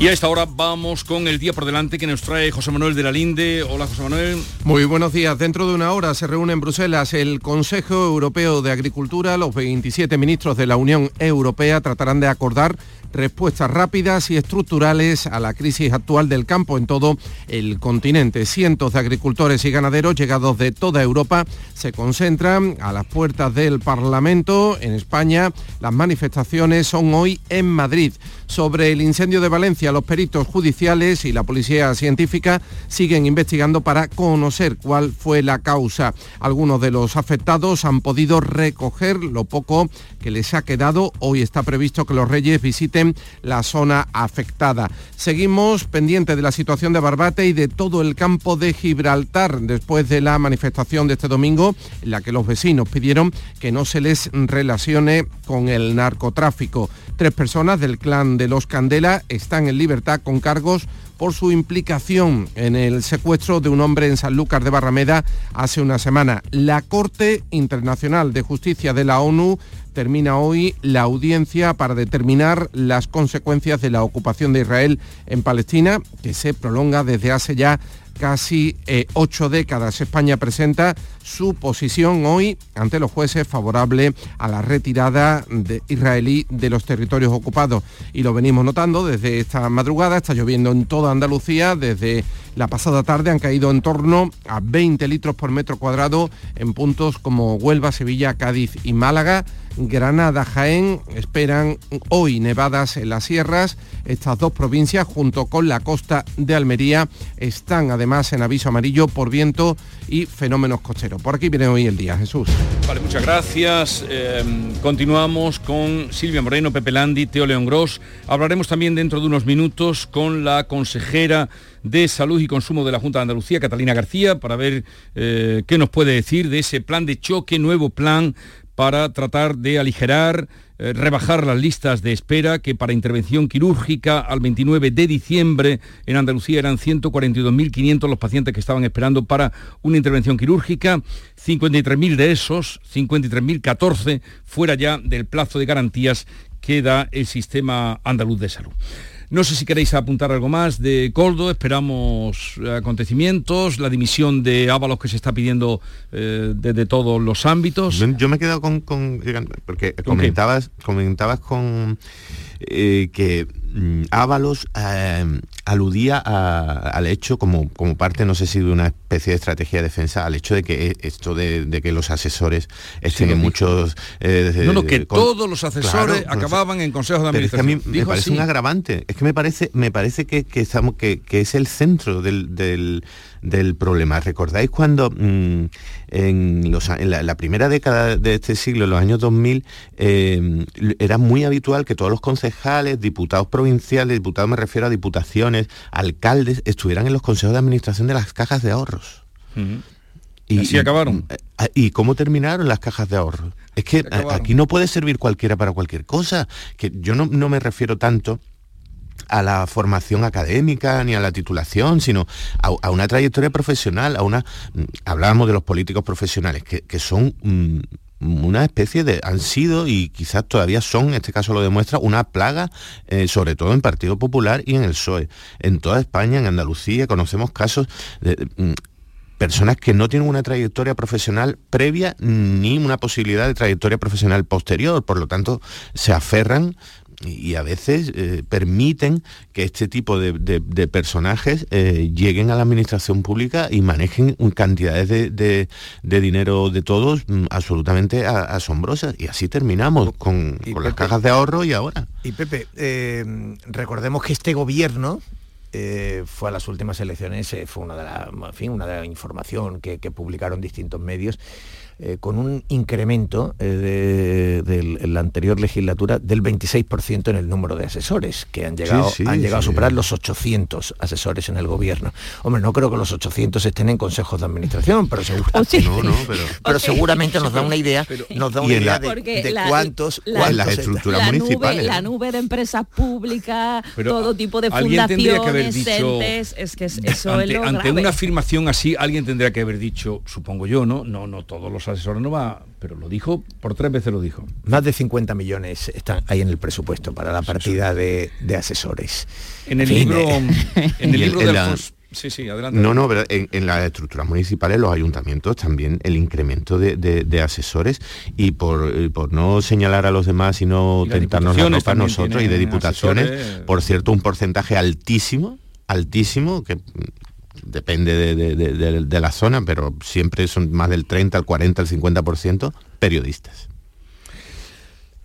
Y a esta hora vamos con el día por delante que nos trae José Manuel de la Linde. Hola José Manuel. Muy buenos días. Dentro de una hora se reúne en Bruselas el Consejo Europeo de Agricultura. Los 27 ministros de la Unión Europea tratarán de acordar respuestas rápidas y estructurales a la crisis actual del campo en todo el continente. Cientos de agricultores y ganaderos llegados de toda Europa se concentran a las puertas del Parlamento en España. Las manifestaciones son hoy en Madrid. Sobre el incendio de Valencia, los peritos judiciales y la policía científica siguen investigando para conocer cuál fue la causa. Algunos de los afectados han podido recoger lo poco que les ha quedado. Hoy está previsto que los reyes visiten la zona afectada. Seguimos pendiente de la situación de Barbate y de todo el campo de Gibraltar después de la manifestación de este domingo en la que los vecinos pidieron que no se les relacione con el narcotráfico. Tres personas del clan de los Candela están en libertad con cargos por su implicación en el secuestro de un hombre en Sanlúcar de Barrameda hace una semana. La Corte Internacional de Justicia de la ONU termina hoy la audiencia para determinar las consecuencias de la ocupación de Israel en Palestina, que se prolonga desde hace ya casi eh, ocho décadas. España presenta su posición hoy ante los jueces favorable a la retirada de israelí de los territorios ocupados. Y lo venimos notando desde esta madrugada, está lloviendo en toda Andalucía, desde la pasada tarde han caído en torno a 20 litros por metro cuadrado en puntos como Huelva, Sevilla, Cádiz y Málaga. Granada, Jaén esperan hoy nevadas en las sierras. Estas dos provincias, junto con la costa de Almería, están además en aviso amarillo por viento y fenómenos costeros. Por aquí viene hoy el día, Jesús. Vale, muchas gracias. Eh, continuamos con Silvia Moreno, Pepe Landi, Teo León Gross. Hablaremos también dentro de unos minutos con la consejera de Salud y Consumo de la Junta de Andalucía, Catalina García, para ver eh, qué nos puede decir de ese plan de choque, nuevo plan para tratar de aligerar, eh, rebajar las listas de espera que para intervención quirúrgica al 29 de diciembre en Andalucía eran 142.500 los pacientes que estaban esperando para una intervención quirúrgica, 53.000 de esos, 53.014 fuera ya del plazo de garantías que da el sistema andaluz de salud. No sé si queréis apuntar algo más de Coldo, esperamos acontecimientos, la dimisión de Ábalos que se está pidiendo eh, desde todos los ámbitos. Yo, me he quedado con, porque comentabas, comentabas con eh, que mm, Ábalos eh, aludía al hecho como, como parte, no sé si de una especie de estrategia de defensa, al hecho de que esto de, que los asesores estén muchos... Eh, no, no, que todos los asesores acababan en consejos de administración. a mí me parece un agravante. Es que me parece, me parece que, estamos, que, es el centro del del problema. ¿Recordáis cuando mm, en, la, primera década de este siglo, en los años 2000, eh, era muy habitual que todos los concejales, diputados provinciales, diputados me refiero a diputaciones, alcaldes, estuvieran en los consejos de administración de las cajas de ahorros? Y, así acabaron. Y, y, cómo terminaron las cajas de ahorros? Es que aquí no puede servir cualquiera para cualquier cosa. Que yo no, no me refiero tanto a la formación académica ni a la titulación, sino a, una trayectoria profesional, a una... Mm, hablábamos de los políticos profesionales, que, son... Mm, una especie de, han sido y quizás todavía son, en este caso lo demuestra, una plaga, eh, sobre todo en Partido Popular y en el PSOE. En toda España, en Andalucía, conocemos casos de, mm, personas que no tienen una trayectoria profesional previa ni una posibilidad de trayectoria profesional posterior, por lo tanto se aferran y a veces eh, permiten que este tipo de, personajes eh, lleguen a la administración pública y manejen cantidades de, dinero de todos mm, absolutamente asombrosas. Y así terminamos con, las cajas de ahorro y ahora. Y Pepe, eh, recordemos que este gobierno fue a las últimas elecciones, fue una de la, fin, una de la información que, que publicaron distintos medios, eh, con un incremento eh, de, la anterior legislatura del 26% en el número de asesores, que han llegado, han llegado a superar los 800 asesores en el gobierno. Hombre, no creo que los 800 estén en consejos de administración, pero, seguramente nos da una idea, nos da una idea de, cuántos, la, las estructuras municipales. la nube de empresas públicas, todo tipo de fundaciones, entes, es que eso ante, ante una afirmación así, alguien tendría que haber dicho, supongo yo, ¿no? No, no todos los asesores no va, pero lo dijo, por tres veces lo dijo. Más de 50 millones están ahí en el presupuesto para la partida de, asesores. En el libro, en el libro de Sí, sí, adelante. No, no, pero en, las estructuras municipales, los ayuntamientos también el incremento de, asesores y por, por, no señalar a los demás y no tentarnos la ropa nosotros y de diputaciones, por cierto, un porcentaje altísimo, altísimo, que depende de, la zona, pero siempre son más del 30, el 40, el 50% periodistas.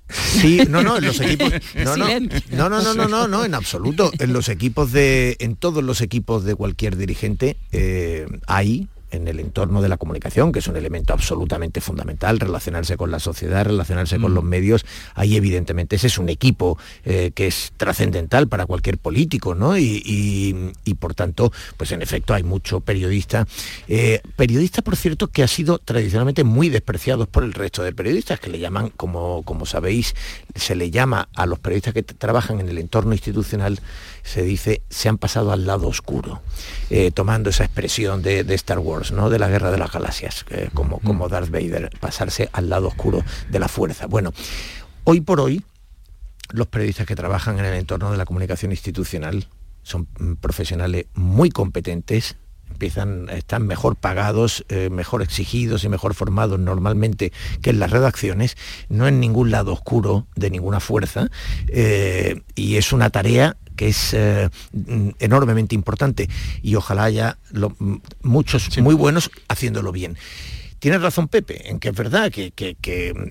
Sí, no, no, en los equipos. No, no, no, no, no, no, no, en absoluto. En los equipos de. En todos los equipos de cualquier dirigente eh, hay en el entorno de la comunicación, que es un elemento absolutamente fundamental, relacionarse con la sociedad, relacionarse con mm. los medios, ahí evidentemente ese es un equipo eh, que es trascendental para cualquier político, ¿no? Y, por tanto, pues en efecto hay mucho periodista, eh, periodista por cierto que ha sido tradicionalmente muy despreciados por el resto de periodistas, que le llaman, como, como sabéis, se le llama a los periodistas que trabajan en el entorno institucional, se dice, se han pasado al lado oscuro, eh, tomando esa expresión de, Star Wars, ¿no? de la guerra de las galaxias, como, como Darth Vader, pasarse al lado oscuro de la fuerza. Bueno, hoy por hoy, los periodistas que trabajan en el entorno de la comunicación institucional son mm, profesionales muy competentes, empiezan, están mejor pagados, eh, mejor exigidos y mejor formados normalmente que en las redacciones, no en ningún lado oscuro de ninguna fuerza, eh, y es una tarea que es eh, enormemente importante y ojalá haya muchos muy buenos haciéndolo bien. Tienes razón Pepe, en que es verdad que...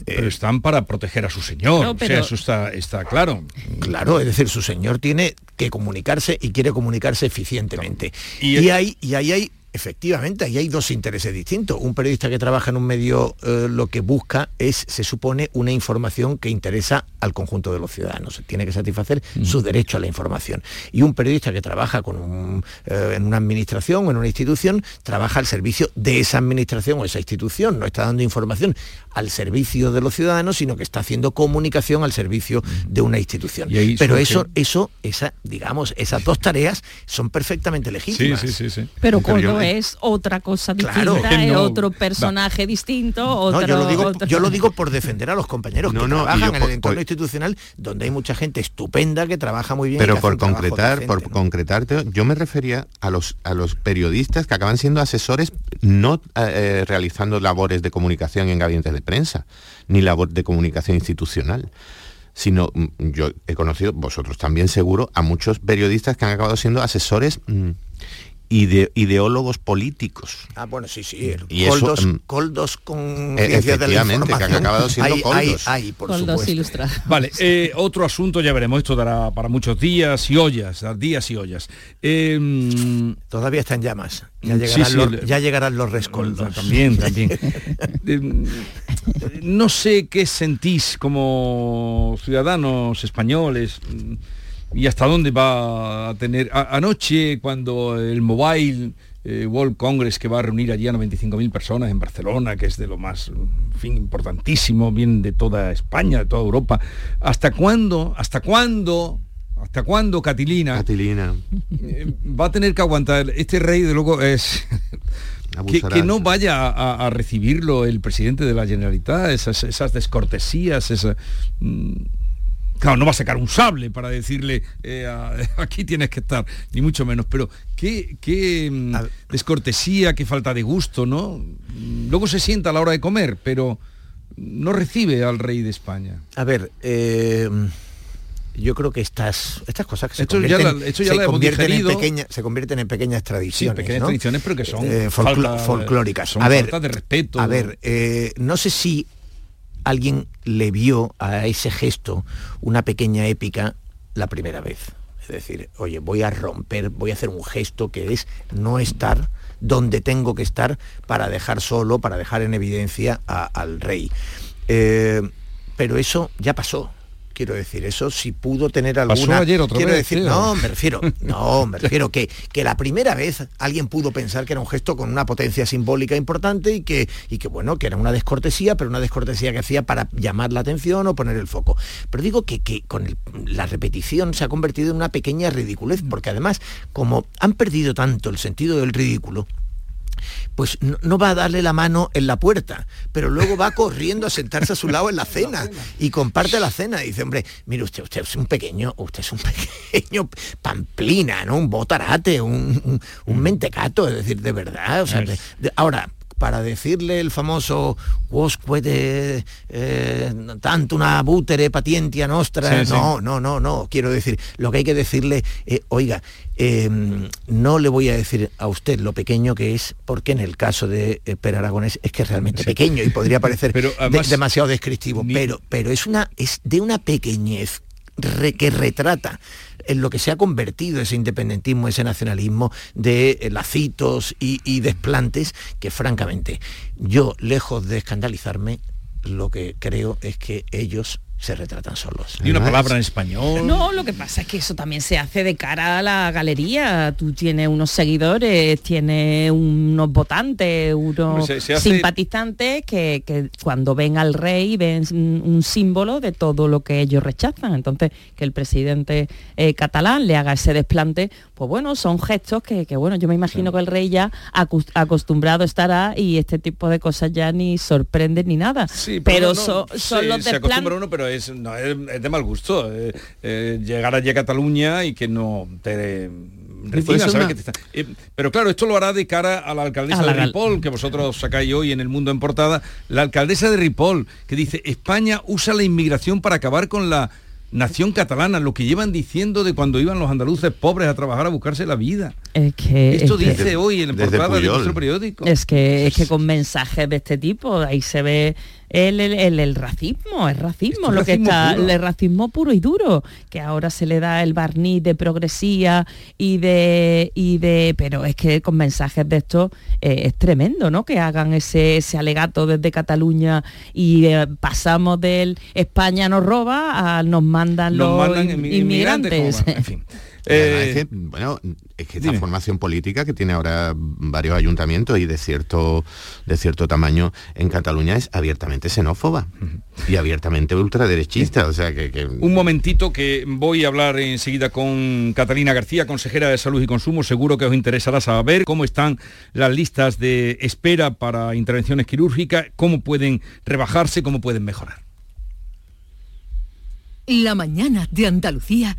Pero están para proteger a su señor, o sea, eso está, está claro. Claro, es decir, su señor tiene que comunicarse y quiere comunicarse eficientemente. Y, y, ahí, y ahí hay Efectivamente, ahí hay dos intereses distintos. Un periodista que trabaja en un medio eh, lo que busca es, se supone, una información que interesa al conjunto de los ciudadanos. Tiene que satisfacer mm. su derecho a la información. Y un periodista que trabaja con eh, en una administración o en una institución, trabaja al servicio de esa administración o esa institución. No está dando información al servicio de los ciudadanos, sino que está haciendo comunicación al servicio de una institución. Pero eso, eso, esa, digamos, esas dos tareas son perfectamente legítimas. Sí, sí, sí, Pero cuando es otra cosa distinta, es otro personaje distinto, otro, yo, lo digo, yo lo digo por defender a los compañeros que trabajan en el entorno institucional, donde hay mucha gente estupenda que trabaja muy bien. Pero por concretar, por concretarte, yo me refería a los, a los periodistas que acaban siendo asesores no eh, eh, realizando labores de comunicación en gabinetes de prensa, ni labor de comunicación institucional sino mm, yo he conocido, vosotros también seguro, a muchos periodistas que han acabado siendo asesores mm, ideólogos políticos. Ah, bueno, sí, sí. Y coldos, mm, coldos con e- efectivamente, que han acabado siendo coldos. por coldos Vale, eh, otro asunto, ya veremos, esto dará para muchos días y ollas, días y ollas. Em, Todavía está en llamas. Ya llegarán, los, ya llegarán los rescoldos. También, también. Em, no sé qué sentís como ciudadanos españoles y hasta dónde va a tener. anoche, cuando el Mobile eh, World Congress, que va a reunir allí a 95.000 personas en Barcelona, que es de lo más, fin, importantísimo, bien de toda España, de toda Europa, ¿hasta cuándo, hasta cuándo ¿Hasta cuándo Catilina? Catilina. Eh, va a tener que aguantar. Este rey, de luego, es... que, no vaya a, recibirlo el presidente de la Generalitat, esas, esas descortesías, esa, mm, Claro, no va a sacar un sable para decirle eh, aquí tienes que estar, ni mucho menos, pero qué, mm, descortesía, qué falta de gusto, ¿no? Luego se sienta a la hora de comer, pero no recibe al rey de España. A ver, eh, yo creo que estas, estas cosas que se convierten, en se convierten en pequeñas tradiciones. pequeñas tradiciones, pero que son eh, folclóricas. Son a ver, de respeto. A ver, no sé si alguien le vio a ese gesto una pequeña épica la primera vez. Es decir, oye, voy a romper, voy a hacer un gesto que es no estar donde tengo que estar para dejar solo, para dejar en evidencia al rey. Eh, pero eso ya pasó. Quiero decir, eso si pudo tener alguna... ayer otra quiero vez, decir, no, me refiero, no, me refiero que, que la primera vez alguien pudo pensar que era un gesto con una potencia simbólica importante y que, y que bueno, que era una descortesía, pero una descortesía que hacía para llamar la atención o poner el foco. Pero digo que, que con la repetición se ha convertido en una pequeña ridiculez, porque además, como han perdido tanto el sentido del ridículo, pues no, va a darle la mano en la puerta, pero luego va corriendo a sentarse a su lado en la cena y comparte la cena. Y dice, hombre, mire usted, usted es un pequeño, usted es un pequeño pamplina, ¿no? Un botarate, un, un, mentecato, es decir, de verdad. ahora, para decirle el famoso vos puede eh, tanto una butere patientia nostra. no, no, no, no. Quiero decir, lo que hay que decirle, eh, oiga, em, no le voy a decir a usted lo pequeño que es, porque en el caso de eh, Per Aragonés es que es realmente pequeño y podría parecer demasiado descriptivo, pero, pero es, una, es de una pequeñez que retrata en lo que se ha convertido ese independentismo, ese nacionalismo de eh, lacitos y, y desplantes, que francamente yo, lejos de escandalizarme, lo que creo es que ellos se retratan solos. ¿Y una palabra en español? No, lo que pasa es que eso también se hace de cara a la galería. Tú tienes unos seguidores, tienes unos votantes, unos simpatizantes que, cuando ven al rey ven un símbolo de todo lo que ellos rechazan. Entonces, que el presidente eh, catalán le haga ese desplante, pues bueno, son gestos que, bueno, yo me imagino que el rey ya acostumbrado estará y este tipo de cosas ya ni sorprenden ni nada. Sí, pero, son, los desplantes es, de mal gusto eh, eh, llegar allí a Cataluña y que no te eh, pero claro, esto lo hará de cara a la alcaldesa de Ripoll, que vosotros sacáis hoy en el mundo en portada. La alcaldesa de Ripoll, que dice, España usa la inmigración para acabar con la nación catalana, lo que llevan diciendo de cuando iban los andaluces pobres a trabajar a buscarse la vida. Es que, Esto dice hoy en la portada de nuestro periódico. Es que, es que con mensajes de este tipo, ahí se ve el, el, racismo, el racismo, lo que está, el racismo puro y duro, que ahora se le da el barniz de progresía y de, y de pero es que con mensajes de esto eh, es tremendo, ¿no? Que hagan ese, ese alegato desde Cataluña y eh, pasamos del España nos roba a nos mandan los inmigrantes. en fin. Eh, bueno, es que esta formación política que tiene ahora varios ayuntamientos y de cierto, de cierto tamaño en Cataluña es abiertamente xenófoba y abiertamente ultraderechista. O sea que, Un momentito que voy a hablar enseguida con Catalina García, consejera de Salud y Consumo. Seguro que os interesará saber cómo están las listas de espera para intervenciones quirúrgicas, cómo pueden rebajarse, cómo pueden mejorar. La mañana de Andalucía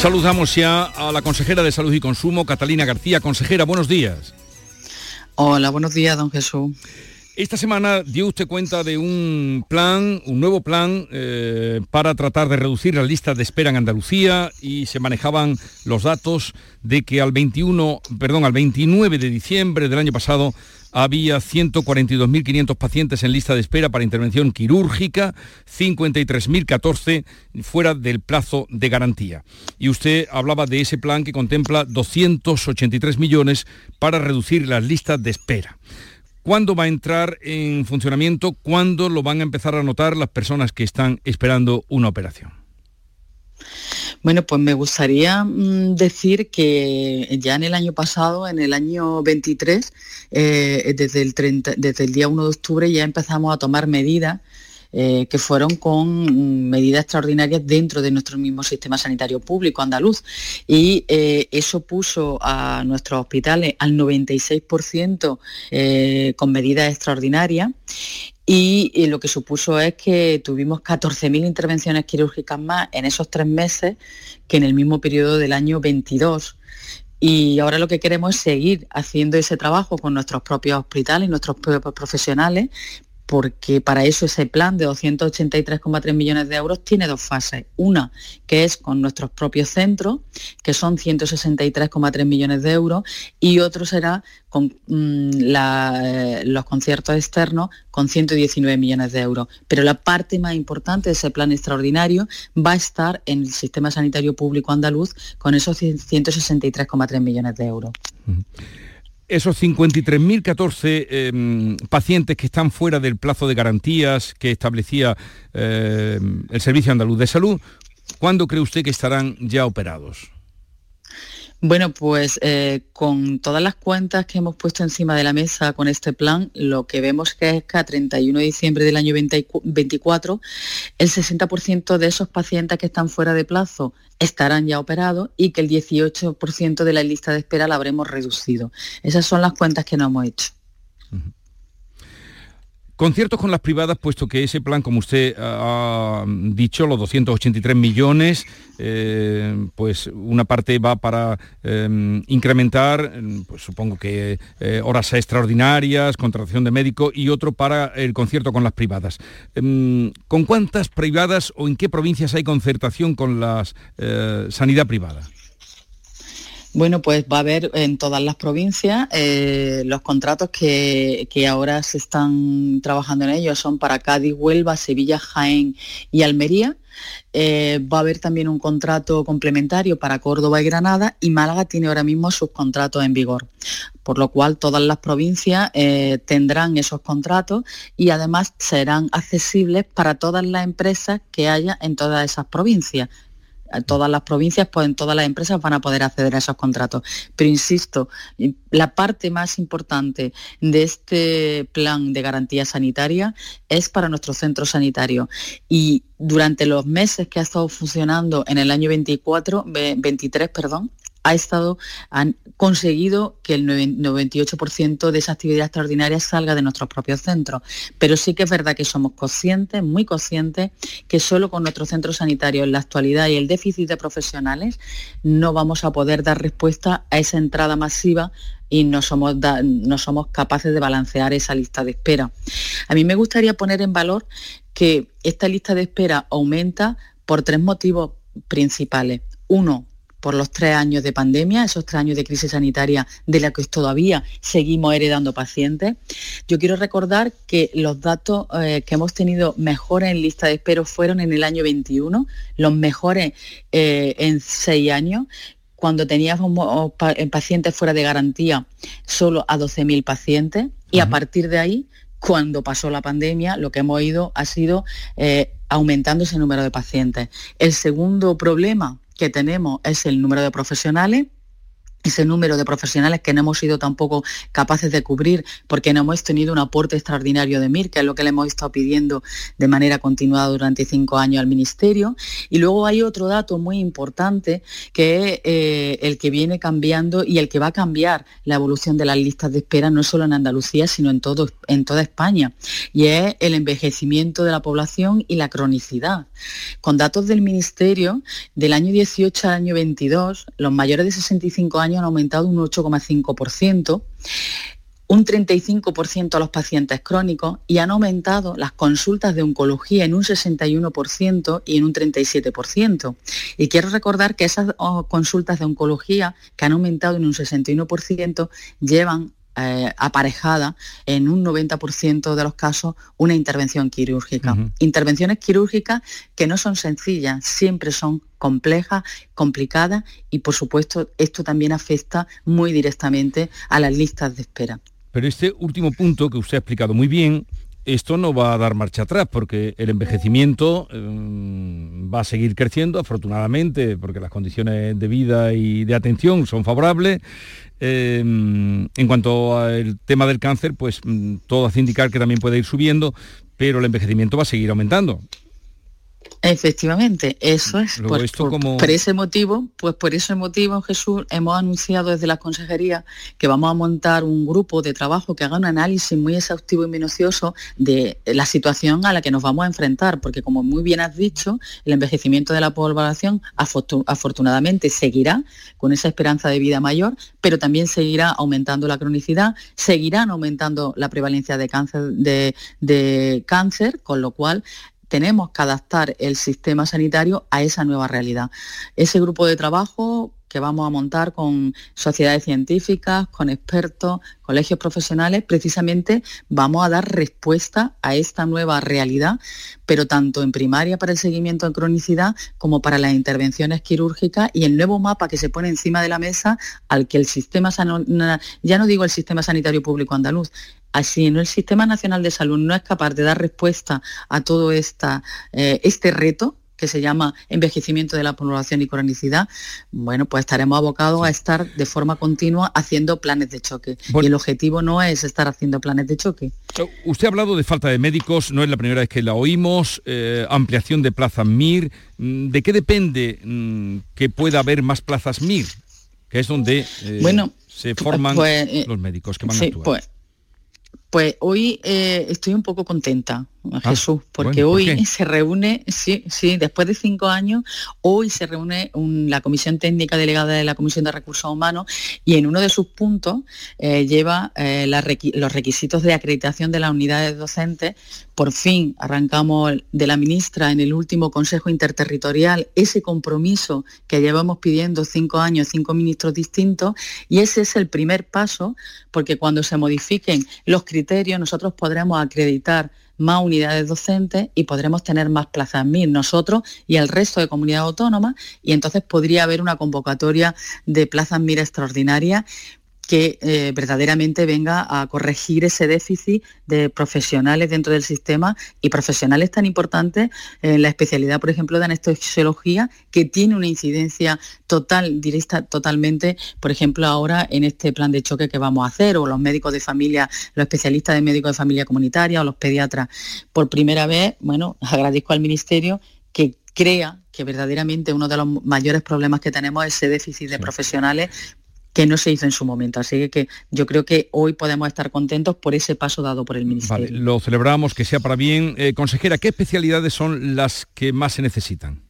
Saludamos ya a la consejera de Salud y Consumo, Catalina García. Consejera, buenos días. Hola, buenos días, don Jesús. Esta semana dio usted cuenta de un plan, un nuevo plan eh, para tratar de reducir las listas de espera en Andalucía y se manejaban los datos de que al 21, perdón, al 29 de diciembre del año pasado había 142.500 pacientes en lista de espera para intervención quirúrgica, 53.014 fuera del plazo de garantía. Y usted hablaba de ese plan que contempla 283 millones para reducir las listas de espera. ¿Cuándo va a entrar en funcionamiento? ¿Cuándo lo van a empezar a notar las personas que están esperando una operación? Bueno, pues me gustaría mm, decir que ya en el año pasado, en el año 23, eh, desde, el día 1 de octubre ya empezamos a tomar medidas eh, que fueron con medidas extraordinarias dentro de nuestro mismo sistema sanitario público andaluz. Y eh, eso puso a nuestros hospitales al 96% eh, con medidas extraordinarias. Y, lo que supuso es que tuvimos 14.000 intervenciones quirúrgicas más en esos tres meses que en el mismo periodo del año 22. Y ahora lo que queremos es seguir haciendo ese trabajo con nuestros propios hospitales y nuestros propios profesionales porque para eso ese plan de 283,3 millones de euros tiene dos fases. Una, que es con nuestros propios centros, que son 163,3 millones de euros, y otro será con mm, eh, los conciertos externos con 119 millones de euros. Pero la parte más importante de ese plan extraordinario va a estar en el sistema sanitario público andaluz con esos 163,3 millones de euros esos 53.014 em, pacientes que están fuera del plazo de garantías que establecía em, el Servicio Andaluz de Salud, ¿cuándo cree usted que estarán ya operados? Bueno, pues eh, con todas las cuentas que hemos puesto encima de la mesa con este plan, lo que vemos que es que a 31 de diciembre del año 24, el 60% de esos pacientes que están fuera de plazo estarán ya operados y que el 18% de la lista de espera la habremos reducido. Esas son las cuentas que no hemos hecho. Conciertos con las privadas, puesto que ese plan, como usted ha dicho, los 283 millones, eh, pues una parte va para eh, incrementar, pues supongo que eh, horas extraordinarias, contratación de médico y otro para el concierto con las privadas. Em, ¿Con cuántas privadas o en qué provincias hay concertación con la sanidad privada? Bueno, pues va a haber en todas las provincias eh, los contratos que, ahora se están trabajando en ellos son para Cádiz, Huelva, Sevilla, Jaén y Almería. Eh, va a haber también un contrato complementario para Córdoba y Granada y Málaga tiene ahora mismo sus contratos en vigor. Por lo cual todas las provincias eh, tendrán esos contratos y además serán accesibles para todas las empresas que haya en todas esas provincias todas las provincias, pues en todas las empresas van a poder acceder a esos contratos. Pero insisto, la parte más importante de este plan de garantía sanitaria es para nuestros centros sanitarios. Y durante los meses que ha estado funcionando en el año 24, 23, perdón, ha estado, han conseguido que el 98% de esa actividad extraordinaria salga de nuestros propios centros. Pero sí que es verdad que somos conscientes, muy conscientes, que solo con nuestros centros sanitarios en la actualidad y el déficit de profesionales no vamos a poder dar respuesta a esa entrada masiva y no somos, no somos capaces de balancear esa lista de espera. A mí me gustaría poner en valor que esta lista de espera aumenta por tres motivos principales. Uno, por los tres años de pandemia, esos tres años de crisis sanitaria de la que todavía seguimos heredando pacientes. Yo quiero recordar que los datos eh, que hemos tenido mejores en lista de espera fueron en el año 21, los mejores eh, en seis años, cuando teníamos pacientes fuera de garantía solo a 12.000 pacientes y a partir de ahí cuando pasó la pandemia, lo que hemos ido ha sido eh, aumentando ese número de pacientes. El segundo problema que tenemos es el número de profesionales ese número de profesionales que no hemos sido tampoco capaces de cubrir porque no hemos tenido un aporte extraordinario de MIR, que es lo que le hemos estado pidiendo de manera continuada durante cinco años al Ministerio. Y luego hay otro dato muy importante que es eh, el que viene cambiando y el que va a cambiar la evolución de las listas de espera no solo en Andalucía, sino en, todo, en toda España. Y es el envejecimiento de la población y la cronicidad. Con datos del Ministerio, del año 18 al año 22, los mayores de 65 años han aumentado un 8,5%, un 35% a los pacientes crónicos y han aumentado las consultas de oncología en un 61% y en un 37%. Y quiero recordar que esas oh, consultas de oncología que han aumentado en un 61% llevan eh, aparejada en un 90% de los casos una intervención quirúrgica. Intervenciones quirúrgicas que no son sencillas, siempre son complejas, complicadas y por supuesto esto también afecta muy directamente a las listas de espera. Pero este último punto que usted ha explicado muy bien, esto no va a dar marcha atrás porque el envejecimiento em, va a seguir creciendo, afortunadamente, porque las condiciones de vida y de atención son favorables. Em, en cuanto al tema del cáncer, pues mm, todo hace indicar que también puede ir subiendo, pero el envejecimiento va a seguir aumentando. Efectivamente, eso es. Pues, por, ese motivo, pues por ese motivo, Jesús, hemos anunciado desde la consejería que vamos a montar un grupo de trabajo que haga un análisis muy exhaustivo y minucioso de la situación a la que nos vamos a enfrentar, porque como muy bien has dicho, el envejecimiento de la población afortunadamente seguirá con esa esperanza de vida mayor, pero también seguirá aumentando la cronicidad, seguirán aumentando la prevalencia de cáncer, de cáncer con lo cual tenemos que adaptar el sistema sanitario a esa nueva realidad. Ese grupo de trabajo que vamos a montar con sociedades científicas, con expertos, colegios profesionales, precisamente vamos a dar respuesta a esta nueva realidad, pero tanto en primaria para el seguimiento de cronicidad como para las intervenciones quirúrgicas y el nuevo mapa que se pone encima de la mesa al que el sistema, ya no digo el sistema sanitario público andaluz, Así, ¿no? el Sistema Nacional de Salud no es capaz de dar respuesta a todo esta, eh, este reto, que se llama envejecimiento de la población y cronicidad, bueno, pues estaremos abocados a estar de forma continua haciendo planes de choque. y el objetivo no es estar haciendo planes de choque. Usted ha hablado de falta de médicos, no es la primera vez que la oímos, eh, ampliación de plazas MIR. Mm, ¿De qué depende mm, que pueda haber más plazas MIR? Que es donde eh, bueno, se forman pues, los médicos que van a actuar. Pues, pues hoy eh, estoy un poco contenta, ah, Jesús, porque hoy se reúne, sí, sí, después de cinco años, hoy se reúne la Comisión Técnica Delegada de la Comisión de Recursos Humanos y en uno de sus puntos eh, lleva eh, los requisitos de acreditación de las unidades docentes. Por fin arrancamos de la ministra en el último Consejo Interterritorial ese compromiso que llevamos pidiendo cinco años, cinco ministros distintos, y ese es el primer paso, porque cuando se modifiquen los criterios nosotros podremos acreditar más unidades docentes y podremos tener más plazas MIR nosotros y el resto de comunidades autónomas y entonces podría haber una convocatoria de plazas MIR extraordinarias que eh, verdaderamente venga a corregir ese déficit de profesionales dentro del sistema y profesionales tan importantes en la especialidad, por ejemplo, de anestesiología, que tiene una incidencia total, directa totalmente, por ejemplo, ahora en este plan de choque que vamos a hacer, o los médicos de familia, los especialistas de médicos de familia comunitaria o los pediatras. Por primera vez, bueno, agradezco al Ministerio que crea que verdaderamente uno de los mayores problemas que tenemos es ese déficit de profesionales que no se hizo en su momento. Así que yo creo que hoy podemos estar contentos por ese paso dado por el Ministerio. Vale, lo celebramos, que sea para bien. Eh, consejera, ¿qué especialidades son las que más se necesitan?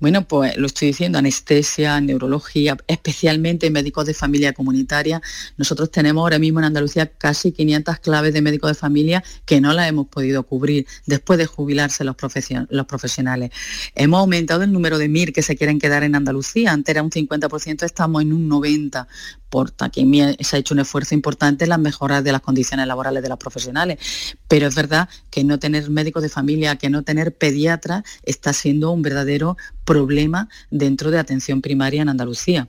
Bueno, pues lo estoy diciendo, anestesia, neurología, especialmente médicos de familia comunitaria. Nosotros tenemos ahora mismo en Andalucía casi 500 claves de médicos de familia que no las hemos podido cubrir después de jubilarse los, los profesionales. Hemos aumentado el número de MIR que se quieren quedar en Andalucía. Antes era un 50%, estamos en un 90% que se ha hecho un esfuerzo importante en las mejoras de las condiciones laborales de los profesionales. Pero es verdad que no tener médicos de familia, que no tener pediatras, está siendo un verdadero problema dentro de atención primaria en Andalucía.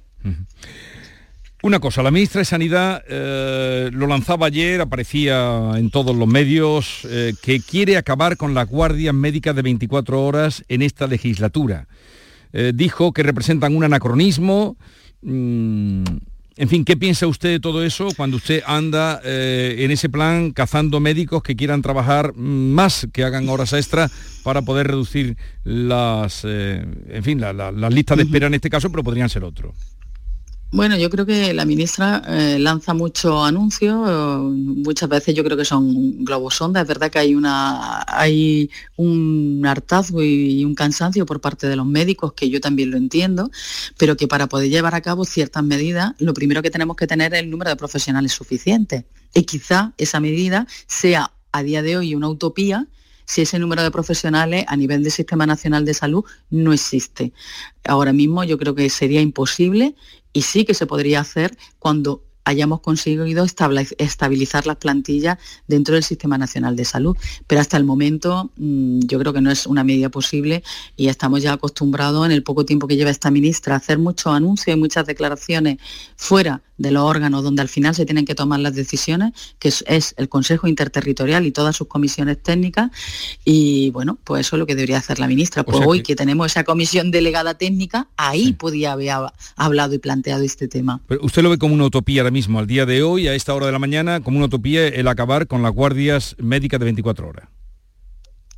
Una cosa, la ministra de Sanidad eh, lo lanzaba ayer, aparecía en todos los medios, eh, que quiere acabar con las guardias médicas de 24 horas en esta legislatura. Eh, dijo que representan un anacronismo. Mm, en fin, ¿qué piensa usted de todo eso cuando usted anda eh, en ese plan cazando médicos que quieran trabajar más, que hagan horas extra para poder reducir las, eh, en fin, las listas de espera en este caso, pero podrían ser otros? Bueno, yo creo que la ministra eh, lanza muchos anuncios, muchas veces yo creo que son globos sonda, es verdad que hay una hay un hartazgo y, un cansancio por parte de los médicos, que yo también lo entiendo, pero que para poder llevar a cabo ciertas medidas, lo primero que tenemos que tener es el número de profesionales suficiente. Y quizá esa medida sea a día de hoy una utopía, si ese número de profesionales a nivel del Sistema Nacional de Salud no existe. Ahora mismo yo creo que sería imposible y sí que se podría hacer cuando hayamos conseguido estabilizar las plantillas dentro del Sistema Nacional de Salud. Pero hasta el momento mm, yo creo que no es una medida posible y estamos ya acostumbrados en el poco tiempo que lleva esta ministra a hacer muchos anuncios y muchas declaraciones fuera de los órganos donde al final se tienen que tomar las decisiones, que es, el Consejo Interterritorial y todas sus comisiones técnicas. Y bueno, pues eso es lo que debería hacer la ministra. Pues hoy que... tenemos esa comisión delegada técnica, ahí podía haber hablado y planteado este tema. Pero usted lo ve como una utopía ahora mismo, al día de hoy, a esta hora de la mañana, como una utopía el acabar con las guardias médicas de 24 horas.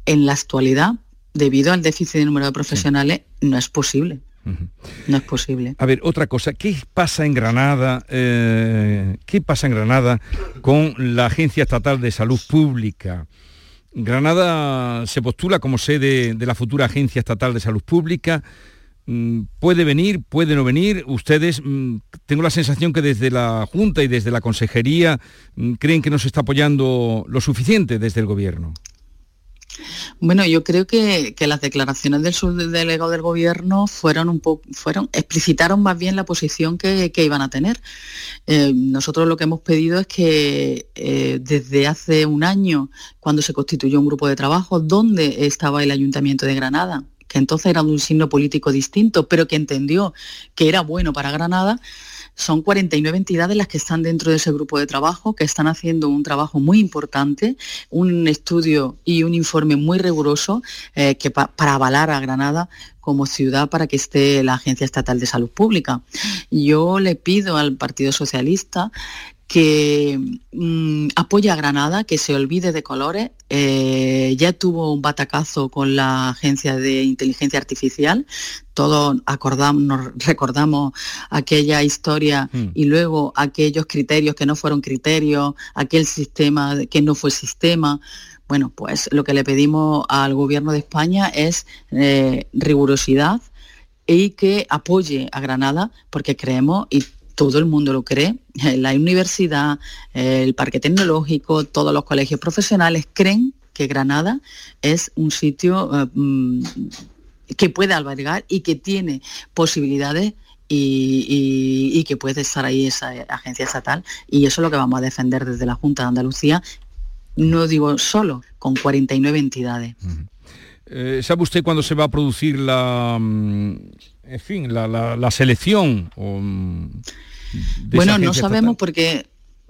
En la actualidad debido al déficit de número de profesionales, no es posible. No es posible. A ver, otra cosa, ¿qué pasa en Granada? Eh, ¿Qué pasa en Granada con la Agencia Estatal de Salud Pública? Granada se postula como sede de la futura Agencia Estatal de Salud Pública. Mm, ¿Puede venir? ¿Puede no venir? Ustedes, mm, tengo la sensación que desde la Junta y desde la Consejería mm, creen que no se está apoyando lo suficiente desde el Gobierno. Bueno, yo creo que, las declaraciones del subdelegado del gobierno fueron un poco, fueron, explicitaron más bien la posición que, iban a tener. Eh, nosotros lo que hemos pedido es que eh, desde hace un año, cuando se constituyó un grupo de trabajo, donde estaba el Ayuntamiento de Granada, que entonces era un signo político distinto, pero que entendió que era bueno para Granada, son 49 entidades las que están dentro de ese grupo de trabajo, que están haciendo un trabajo muy importante, un estudio y un informe muy riguroso eh, que para avalar a Granada como ciudad para que esté la Agencia Estatal de Salud Pública. Yo le pido al Partido Socialista que mm, apoya a Granada, que se olvide de colores. Eh, ya tuvo un batacazo con la Agencia de Inteligencia Artificial. Todos acordamos, nos recordamos aquella historia mm. y luego aquellos criterios que no fueron criterios, aquel sistema que no fue sistema. Bueno, pues lo que le pedimos al Gobierno de España es eh, rigurosidad y que apoye a Granada porque creemos y todo el mundo lo cree, la universidad, el parque tecnológico, todos los colegios profesionales creen que Granada es un sitio eh, mm, que puede albergar y que tiene posibilidades y, que puede estar ahí esa agencia estatal. Y eso es lo que vamos a defender desde la Junta de Andalucía, no digo solo, con 49 entidades. Eh, ¿Sabe usted cuándo se va a producir la, mm, en fin, la, selección? Mm, bueno, no sabemos porque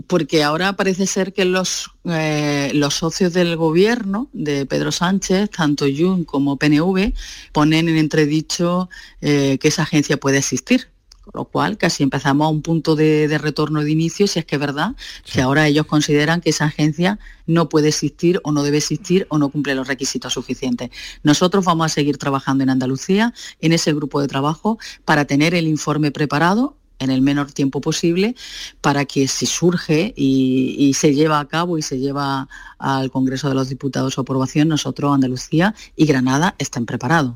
porque ahora parece ser que los, eh, los socios del gobierno de Pedro Sánchez, tanto Jun como PNV, ponen en entredicho eh, que esa agencia puede existir. Con lo cual casi empezamos a un punto de, retorno de inicio, si es que es verdad, que ahora ellos consideran que esa agencia no puede existir o no debe existir o no cumple los requisitos suficientes. Nosotros vamos a seguir trabajando en Andalucía, en ese grupo de trabajo, para tener el informe preparado en el menor tiempo posible para que si surge y, se lleva a cabo y se lleva al Congreso de los Diputados su aprobación, nosotros, Andalucía y Granada estén preparados.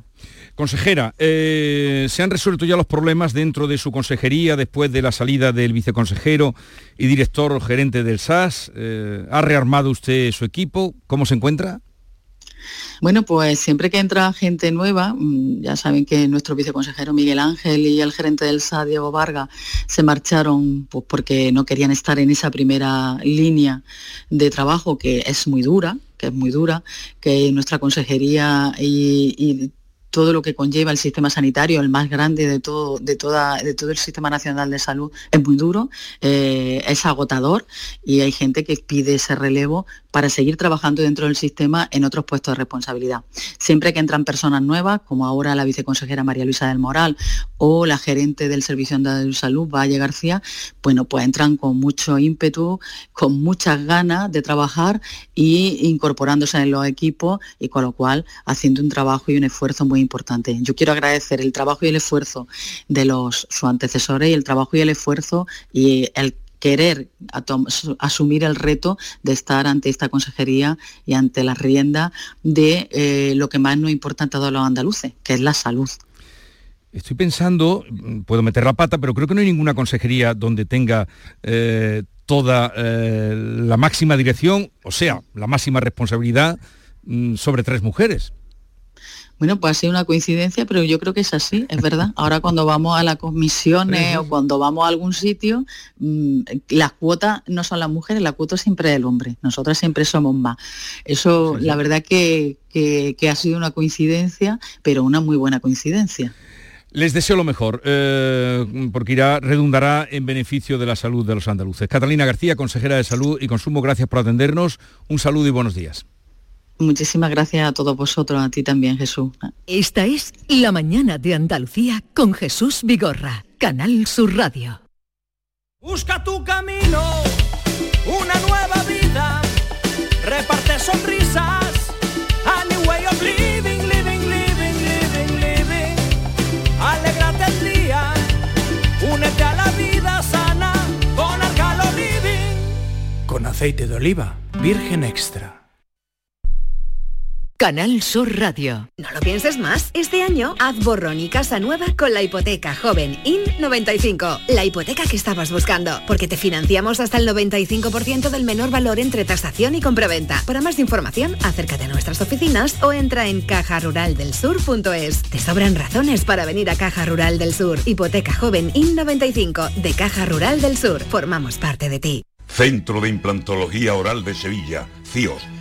Consejera, eh, ¿se han resuelto ya los problemas dentro de su consejería después de la salida del viceconsejero y director gerente del SAS? Eh, ¿Ha rearmado usted su equipo? ¿Cómo se encuentra? Bueno, pues siempre que entra gente nueva, mm, ya saben que nuestro viceconsejero Miguel Ángel y el gerente del SA, Diego Vargas, se marcharon pues, porque no querían estar en esa primera línea de trabajo que es muy dura, que es muy dura, que nuestra consejería y todo lo que conlleva el sistema sanitario, el más grande de todo, de toda, de todo el sistema nacional de salud, es muy duro, eh, es agotador y hay gente que pide ese relevo para seguir trabajando dentro del sistema en otros puestos de responsabilidad. Siempre que entran personas nuevas, como ahora la viceconsejera María Luisa del Moral o la gerente del Servicio de Salud, Valle García, bueno, pues entran con mucho ímpetu, con muchas ganas de trabajar y incorporándose en los equipos y con lo cual haciendo un trabajo y un esfuerzo muy importante. Yo quiero agradecer el trabajo y el esfuerzo de los sus antecesores y el trabajo y el esfuerzo y el querer asumir el reto de estar ante esta consejería y ante la rienda de eh, lo que más nos importa a todos los andaluces, que es la salud. Estoy pensando, puedo meter la pata, pero creo que no hay ninguna consejería donde tenga eh, toda eh, la máxima dirección, o sea, la máxima responsabilidad mm, sobre tres mujeres. Bueno, pues ha sido una coincidencia, pero yo creo que es así, es verdad. Ahora cuando vamos a las comisiones o cuando vamos a algún sitio, mm, las cuotas no son las mujeres, la cuota siempre es el hombre. Nosotras siempre somos más. Eso, la verdad que, ha sido una coincidencia, pero una muy buena coincidencia. Les deseo lo mejor, eh, porque irá, redundará en beneficio de la salud de los andaluces. Catalina García, consejera de Salud y Consumo, gracias por atendernos. Un saludo y buenos días. Muchísimas gracias a todos vosotros, a ti también Jesús. Esta es La Mañana de Andalucía con Jesús Vigorra, Canal Sur Radio. Busca tu camino, una nueva vida, reparte sonrisas, a new way of living, living, living, living, living. Alegrate el día, únete a la vida sana con Arcalo Living. Con aceite de oliva, virgen extra Canal Sur Radio. No lo pienses más. Este año haz borrón y casa nueva con la hipoteca joven IN95. La hipoteca que estabas buscando. Porque te financiamos hasta el 95% del menor valor entre tasación y compraventa. Para más información, acércate a nuestras oficinas o entra en cajaruraldelsur.es. Te sobran razones para venir a Caja Rural del Sur. Hipoteca joven IN95 de Caja Rural del Sur. Formamos parte de ti. Centro de Implantología Oral de Sevilla. CIOS.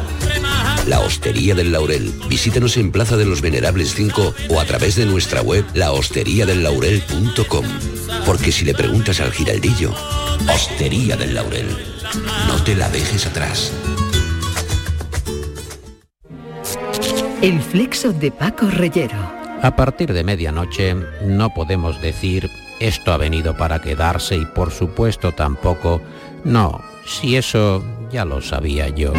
La Hostería del Laurel. Visítenos en Plaza de los Venerables 5 o a través de nuestra web lahosteriadellaurel.com. Porque si le preguntas al giraldillo, Hostería del Laurel, no te la dejes atrás. El flexo de Paco Reyero. A partir de medianoche no podemos decir esto ha venido para quedarse y por supuesto tampoco no, si eso ya lo sabía yo.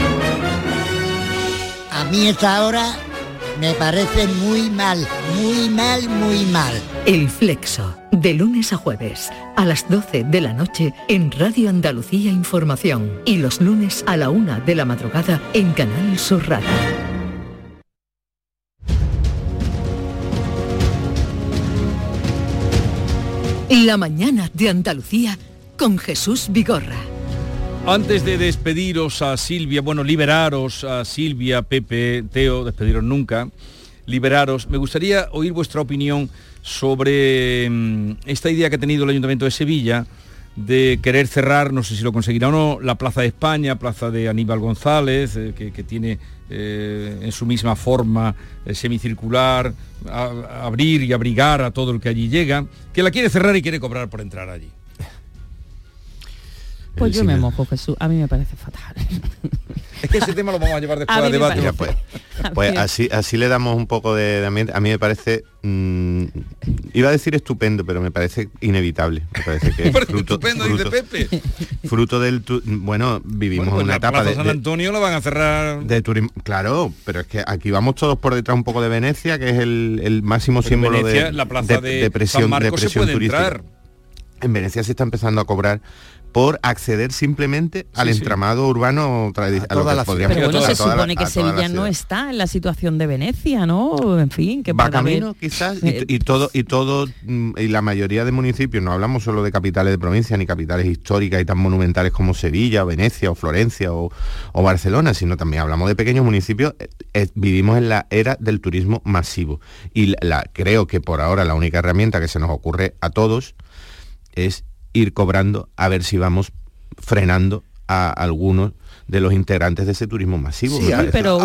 A mí esta hora me parece muy mal, muy mal, muy mal. El Flexo, de lunes a jueves, a las 12 de la noche en Radio Andalucía Información y los lunes a la una de la madrugada en Canal Sur Radio. La mañana de Andalucía con Jesús Vigorra. Antes de despediros a Silvia, bueno, liberaros a Silvia, Pepe, Teo, despediros nunca, liberaros, me gustaría oír vuestra opinión sobre mm, esta idea que ha tenido el Ayuntamiento de Sevilla de querer cerrar, no sé si lo conseguirá o no, la Plaza de España, Plaza de Aníbal González, eh, que, tiene eh, en su misma forma eh, semicircular, abrir y abrigar a todo el que allí llega, que la quiere cerrar y quiere cobrar por entrar allí. Pues yo me mojo, Jesús. A mí me parece fatal. Es que ese tema lo vamos a llevar después a, debate. pues, pues así, así le damos un poco de, ambiente. A mí me parece, mm, iba a decir estupendo, pero me parece inevitable. Me parece que fruto, estupendo, dice Pepe. Fruto del, bueno, vivimos pues una etapa de, San Antonio lo van a cerrar. De turismo, claro, pero es que aquí vamos todos por detrás un poco de Venecia, que es el, máximo símbolo de, la plaza de, presión, San de presión turística. En Venecia se está empezando a cobrar por acceder simplemente al entramado urbano tradicional. Pero bueno, se supone que Sevilla no está en la situación de Venecia, ¿no? En fin, que va camino quizás y, todo y todo mm, y la mayoría de municipios, no hablamos solo de capitales de provincia ni capitales históricas y tan monumentales como Sevilla, Venecia o Florencia o, Barcelona, sino también hablamos de pequeños municipios. Eh, eh, vivimos en la era del turismo masivo y la, creo que por ahora la única herramienta que se nos ocurre a todos es ir cobrando a ver si vamos frenando a algunos de los integrantes de ese turismo masivo. Sí, pero,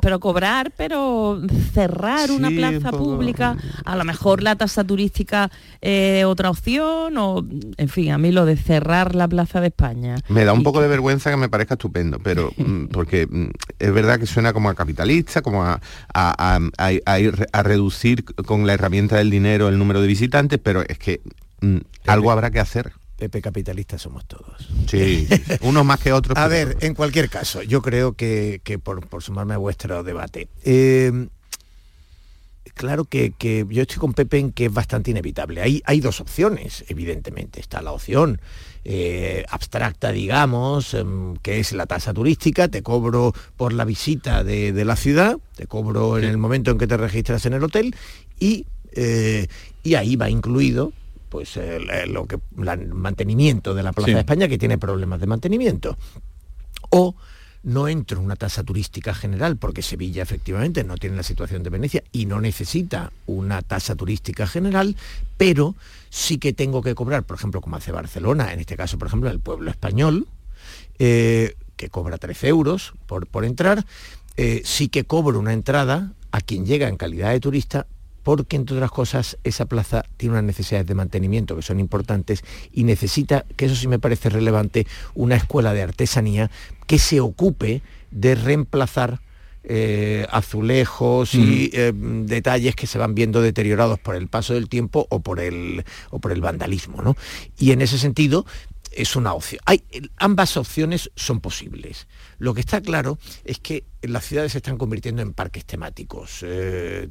pero, cobrar, pero cerrar una plaza pública, a lo mejor la tasa turística eh, otra opción, o en fin, a mí lo de cerrar la plaza de España. Me da un poco de vergüenza que me parezca estupendo, pero mm, porque mm, es verdad que suena como a capitalista, como a, a, a reducir con la herramienta del dinero el número de visitantes, pero es que algo habrá que hacer. Pepe capitalista somos todos. Sí, unos más que otros. a ver, en cualquier caso, yo creo que, por, sumarme a vuestro debate. Eh, claro que, yo estoy con Pepe en que es bastante inevitable. Hay, hay dos opciones, evidentemente. Está la opción eh, abstracta, digamos, em, que es la tasa turística, te cobro por la visita de, la ciudad, te cobro en el momento en que te registras en el hotel y, eh, y ahí va incluido pues el, lo que el mantenimiento de la Plaza de España que tiene problemas de mantenimiento. O no entro en una tasa turística general, porque Sevilla efectivamente no tiene la situación de Venecia y no necesita una tasa turística general, pero sí que tengo que cobrar, por ejemplo, como hace Barcelona, en este caso, por ejemplo, el pueblo español, eh, que cobra 13 euros por, por entrar, eh, sí que cobro una entrada a quien llega en calidad de turista porque entre otras cosas esa plaza tiene unas necesidades de mantenimiento que son importantes y necesita, que eso sí me parece relevante, una escuela de artesanía que se ocupe de reemplazar eh, azulejos y eh, detalles que se van viendo deteriorados por el paso del tiempo o por el, o por el vandalismo. Y en ese sentido, es una opción. Hay, ambas opciones son posibles. Lo que está claro es que las ciudades se están convirtiendo en parques temáticos, eh,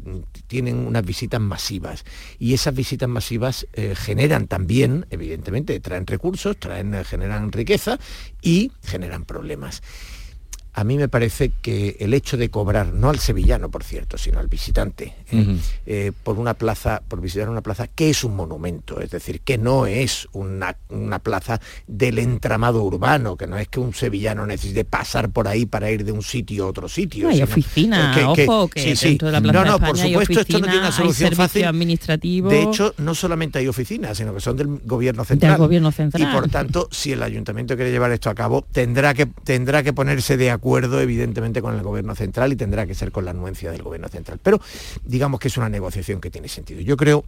tienen unas visitas masivas y esas visitas masivas eh, generan también, evidentemente, traen recursos, traen, generan riqueza y generan problemas a mí me parece que el hecho de cobrar, no al sevillano, por cierto, sino al visitante, ¿eh? Eh, por una plaza, por visitar una plaza que es un monumento, es decir, que no es una, plaza del entramado urbano, que no es que un sevillano necesite pasar por ahí para ir de un sitio a otro sitio. hay oficina, ojo, que dentro de la Plaza no, no, por supuesto, esto no tiene una solución fácil. administrativo. De hecho, no solamente hay oficinas, sino que son del gobierno central. Del gobierno central. Y por tanto, si el ayuntamiento quiere llevar esto a cabo, tendrá que, tendrá que ponerse de acuerdo evidentemente con el gobierno central y tendrá que ser con la anuencia del gobierno central. Pero digamos que es una negociación que tiene sentido. Yo creo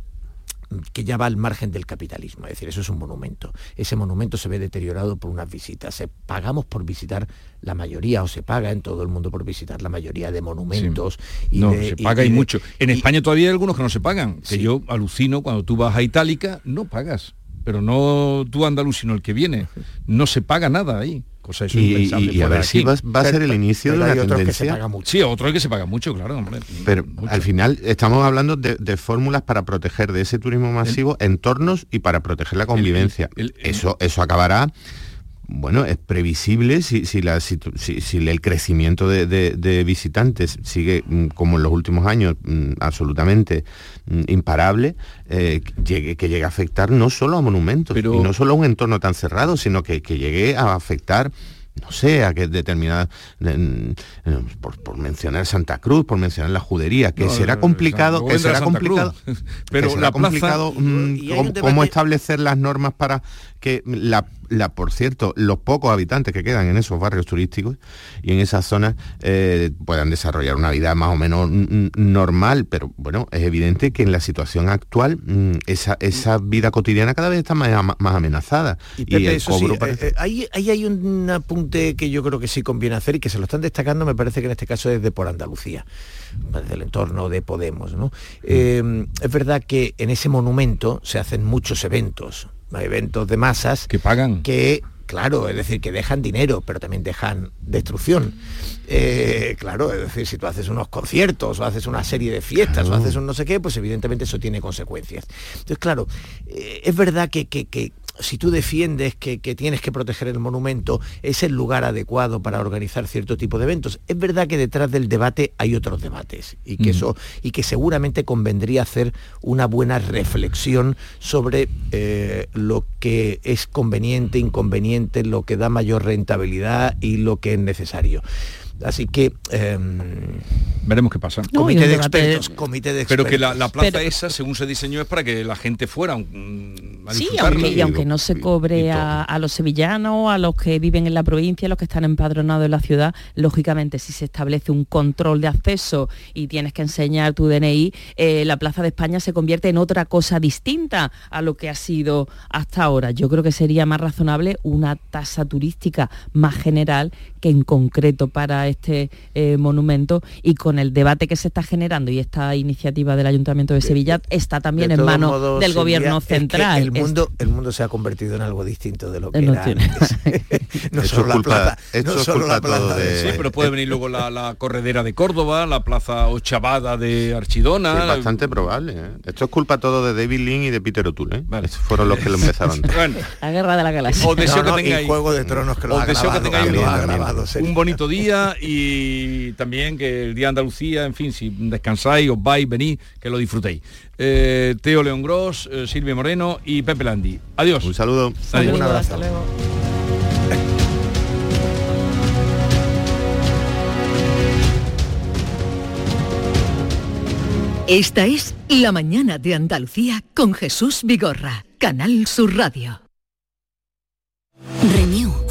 que ya va al margen del capitalismo, es decir, eso es un monumento. Ese monumento se ve deteriorado por unas visitas. Se pagamos por visitar la mayoría, o se paga en todo el mundo por visitar la mayoría de monumentos. Y no, se paga y, mucho. En España todavía hay algunos que no se pagan, que yo alucino cuando tú vas a Itálica, no pagas. Pero no tú andaluz, sino el que viene. No se paga nada ahí y, a ver si va, a ser el inicio de una tendencia. Sí, otro es que se paga mucho, claro. Pero al final estamos hablando de, fórmulas para proteger de ese turismo masivo entornos y para proteger la convivencia. eso, eso acabará bueno, es previsible si, si, el crecimiento de, visitantes sigue mm, como en los últimos años mm, absolutamente mm, imparable, eh, que llegue a afectar no solo a monumentos y no solo a un entorno tan cerrado, sino que, que llegue a afectar no sé, a qué determinada, por, mencionar Santa Cruz, por mencionar la judería, que será complicado, que será complicado, pero será complicado cómo, establecer las normas para que la, la, por cierto, los pocos habitantes que quedan en esos barrios turísticos y en esas zonas eh, puedan desarrollar una vida más o menos normal, pero bueno, es evidente que en la situación actual mm, esa, esa vida cotidiana cada vez está más, más amenazada. Y, el cobro eh, eh, ahí, hay un apunte que yo creo que sí conviene hacer y que se lo están destacando, me parece que en este caso es de por Andalucía del entorno de Podemos. ¿no? Mm. es verdad que en ese monumento se hacen muchos eventos, eventos de masas que pagan que claro, es decir, que dejan dinero, pero también dejan destrucción. Eh, claro, es decir, si tú haces unos conciertos o haces una serie de fiestas o haces un no sé qué, pues evidentemente eso tiene consecuencias. Entonces, claro, eh, es verdad que, que, si tú defiendes que, tienes que proteger el monumento, es el lugar adecuado para organizar cierto tipo de eventos. Es verdad que detrás del debate hay otros debates y que, eso, y que seguramente convendría hacer una buena reflexión sobre eh, lo que es conveniente, inconveniente, lo que da mayor rentabilidad y lo que es necesario. Así que em, veremos qué pasa. comité, de expertos, comité de Pero que la, plaza esa, según se diseñó, es para que la gente fuera a Sí, y aunque no se cobre a, los sevillanos, a los que viven en la provincia, a los que están empadronados en la ciudad, lógicamente si se establece un control de acceso y tienes que enseñar tu DNI, eh, la Plaza de España se convierte en otra cosa distinta a lo que ha sido hasta ahora. Yo creo que sería más razonable una tasa turística más general que en concreto para este eh, monumento y con el debate que se está generando y esta iniciativa del Ayuntamiento de Sevilla está también en manos del gobierno central. el mundo, el mundo se ha convertido en algo distinto de lo que era antes. no solo la plaza, no solo la plaza Sí, pero puede venir luego la, corredera de Córdoba, la plaza Ochavada de Archidona. es bastante probable. ¿eh? Esto es culpa todo de David Lynn y de Peter O'Toole. ¿eh? Vale. fueron los que lo empezaron. La guerra de la galaxia. O deseo que tengáis, Juego de Tronos que lo ha grabado, un bonito día y también que el día de Andalucía, en fin, si descansáis, os vais, venís, que lo disfrutéis. Eh, Teo León Gross, eh, Silvia Moreno y Pepe Landi. Adiós. Un saludo. Un abrazo. Esta es La Mañana de Andalucía con Jesús Vigorra, Canal Sur Radio. Renew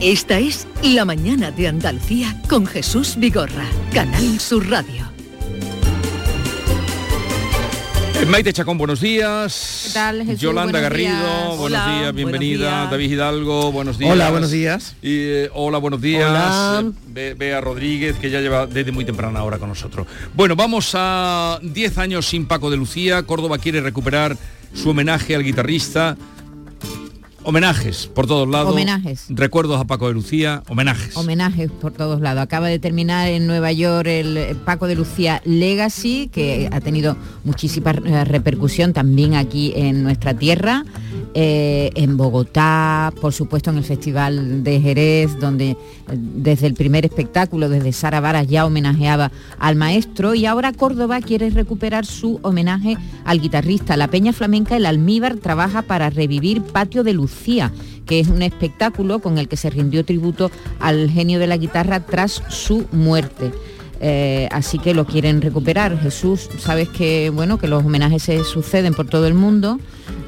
Esta es La Mañana de Andalucía con Jesús Vigorra, Canal Sur Radio. Eh, Maite Chacón, buenos días. ¿Qué tal, Jesús? Yolanda Buenos Garrido, días. buenos Hola, días, bienvenida. buenos días. David Hidalgo, buenos días. Hola, buenos días. Y, eh, hola, buenos días. Hola. Eh, Be- Bea Rodríguez, que ya lleva desde muy temprana hora con nosotros. Bueno, vamos a 10 años sin Paco de Lucía. Córdoba quiere recuperar su homenaje al guitarrista. Homenajes por todos lados. Homenajes. Recuerdos a Paco de Lucía, homenajes. Homenajes por todos lados. Acaba de terminar en Nueva York el eh, Paco de Lucía Legacy, que ha tenido muchísima eh, repercusión también aquí en nuestra tierra, eh, en Bogotá, por supuesto en el Festival de Jerez, donde eh, desde el primer espectáculo, desde Sara Varas ya homenajeaba al maestro y ahora Córdoba quiere recuperar su homenaje al guitarrista. La Peña Flamenca El Almíbar trabaja para revivir Patio de Lucía, que es un espectáculo con el que se rindió tributo al genio de la guitarra tras su muerte. Eh, así que lo quieren recuperar. Jesús, sabes que bueno que los homenajes se suceden por todo el mundo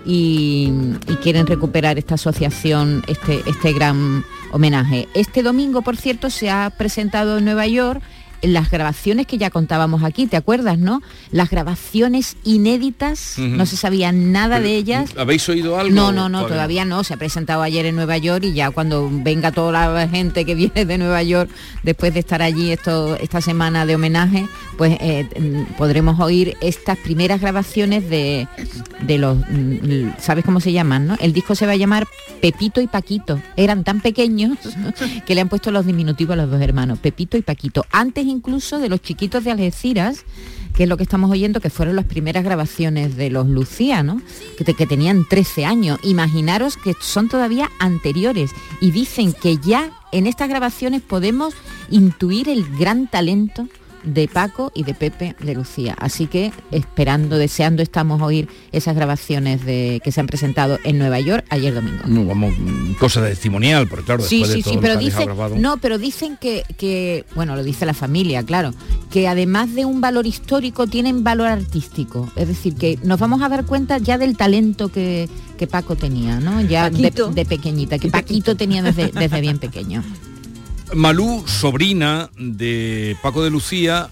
y, y quieren recuperar esta asociación, este, este gran homenaje. Este domingo, por cierto, se ha presentado en Nueva York las grabaciones que ya contábamos aquí, ¿te acuerdas, no? Las grabaciones inéditas, no se sabía nada Pero, de ellas. ¿Habéis oído algo? No, no, no, todavía no. Se ha presentado ayer en Nueva York y ya cuando venga toda la gente que viene de Nueva York después de estar allí esto, esta semana de homenaje, pues eh, podremos oír estas primeras grabaciones de, de los, mm, ¿sabes cómo se llaman? No? El disco se va a llamar Pepito y Paquito. Eran tan pequeños que le han puesto los diminutivos a los dos hermanos, Pepito y Paquito. Antes incluso de los chiquitos de Algeciras, que es lo que estamos oyendo, que fueron las primeras grabaciones de los Lucía, ¿no? Que, que tenían 13 años. Imaginaros que son todavía anteriores y dicen que ya en estas grabaciones podemos intuir el gran talento de Paco y de Pepe de Lucía. Así que esperando, deseando estamos oír esas grabaciones de, que se han presentado en Nueva York ayer domingo. No, vamos, cosa testimonial, porque claro, después sí, de todo sí, pero lo que dicen, grabado... no, pero dicen que, que, bueno, lo dice la familia, claro, que además de un valor histórico tienen valor artístico. Es decir, que nos vamos a dar cuenta ya del talento que, que Paco tenía, ¿no? Ya de, de, pequeñita, que Paquito tenía desde, desde bien pequeño. Malú, sobrina de Paco de Lucía,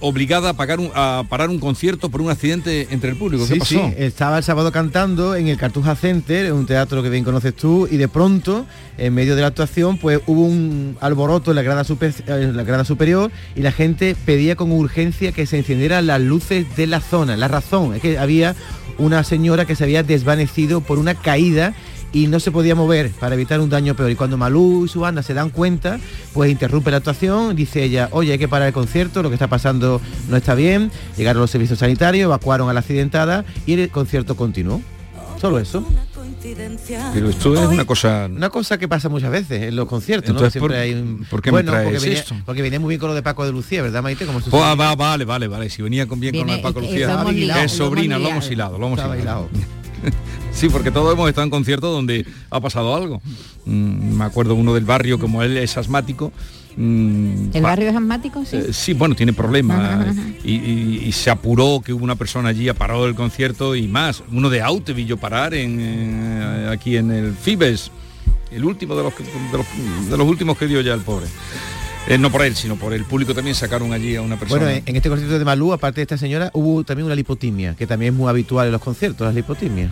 obligada a, pagar a parar un concierto por un accidente entre el público. ¿Qué sí, pasó? Sí, estaba el sábado cantando en el Cartuja Center, un teatro que bien conoces tú, y de pronto, en medio de la actuación, pues hubo un alboroto en la grada, super, en la grada superior y la gente pedía con urgencia que se encendieran las luces de la zona. La razón es que había una señora que se había desvanecido por una caída y no se podía mover para evitar un daño peor. Y cuando Malú y su banda se dan cuenta, pues interrumpe la actuación, dice ella, oye, hay que parar el concierto, lo que está pasando no está bien, llegaron los servicios sanitarios, evacuaron a la accidentada y el concierto continuó. Solo eso. Pero esto es una cosa... Una cosa que pasa muchas veces en los conciertos, Entonces, ¿no? ¿por, Siempre hay un... ¿por qué bueno, me traes porque venía, esto? porque venía muy bien con lo de Paco de Lucía, ¿verdad, Maite? Como Oh, ah, va, vale, vale, vale. Si venía con bien Viene- con lo de Paco eh, Lucía. es sobrina, lo hemos hilado, lo hemos hilado. Sí, porque todos hemos estado en conciertos donde ha pasado algo. Mm, me acuerdo uno del barrio, como él es asmático. mm, ¿El barrio es asmático? Sí. eh, sí, bueno, tiene problemas Ajá, ajá. y, y- y se apuró que hubo una persona allí, ha parado el concierto y más. Uno de Aute vi yo parar en, eh, aquí en el Fibes, el último de los, que- de los, de los últimos que dio ya el pobre. Eh, no por él, sino por el público también sacaron allí a una persona. Bueno, en, en este concierto de Malú, aparte de esta señora, hubo también una lipotimia, que también es muy habitual en los conciertos, las lipotimias.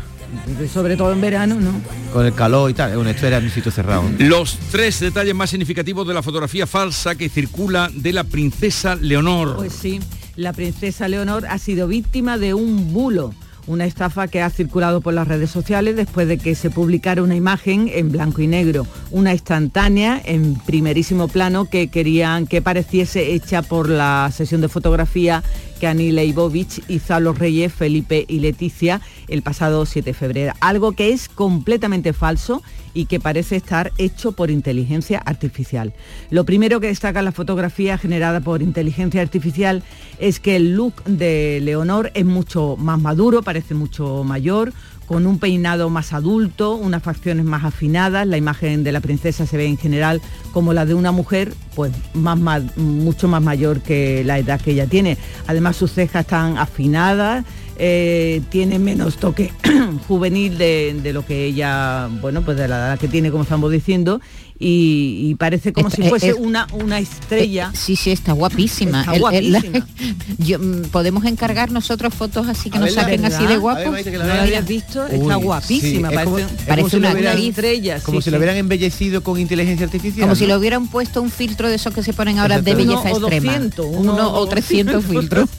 Sobre todo en verano, ¿no? Con el calor y tal. Bueno, esto era en un sitio cerrado. ¿no? Los tres detalles más significativos de la fotografía falsa que circula de la princesa Leonor. Pues sí, la princesa Leonor ha sido víctima de un bulo, una estafa que ha circulado por las redes sociales después de que se publicara una imagen en blanco y negro, una instantánea en primerísimo plano que querían que pareciese hecha por la sesión de fotografía que Ani Leibovich hizo a los reyes Felipe y Leticia el pasado 7 de febrero. Algo que es completamente falso y que parece estar hecho por inteligencia artificial. Lo primero que destaca la fotografía generada por inteligencia artificial es que el look de Leonor es mucho más maduro, parece mucho mayor, con un peinado más adulto, unas facciones más afinadas, la imagen de la princesa se ve en general como la de una mujer, pues más, ma- mucho más mayor que la edad que ella tiene. Además sus cejas están afinadas, eh, tiene menos toque juvenil de, de lo que ella, bueno, pues de la edad que tiene, como estamos diciendo, y, y parece como si fuese es- una, una estrella. Eh, Sí, sí, está guapísima. Está El- el- guapísima. yo, mm, Podemos encargar nosotros fotos así que A nos saquen así de ¿verdad? guapo. A ver, la ¿No la habías visto? Está Uy, guapísima, sí, es como- parece- como si una lo hubieran- actriz. estrella, Como sí, si lo sí. hubieran embellecido con inteligencia artificial. Como si le hubieran puesto un filtro de esos que se ponen ahora de belleza Uno o extrema. 200, uno, uno o o 300 filtros.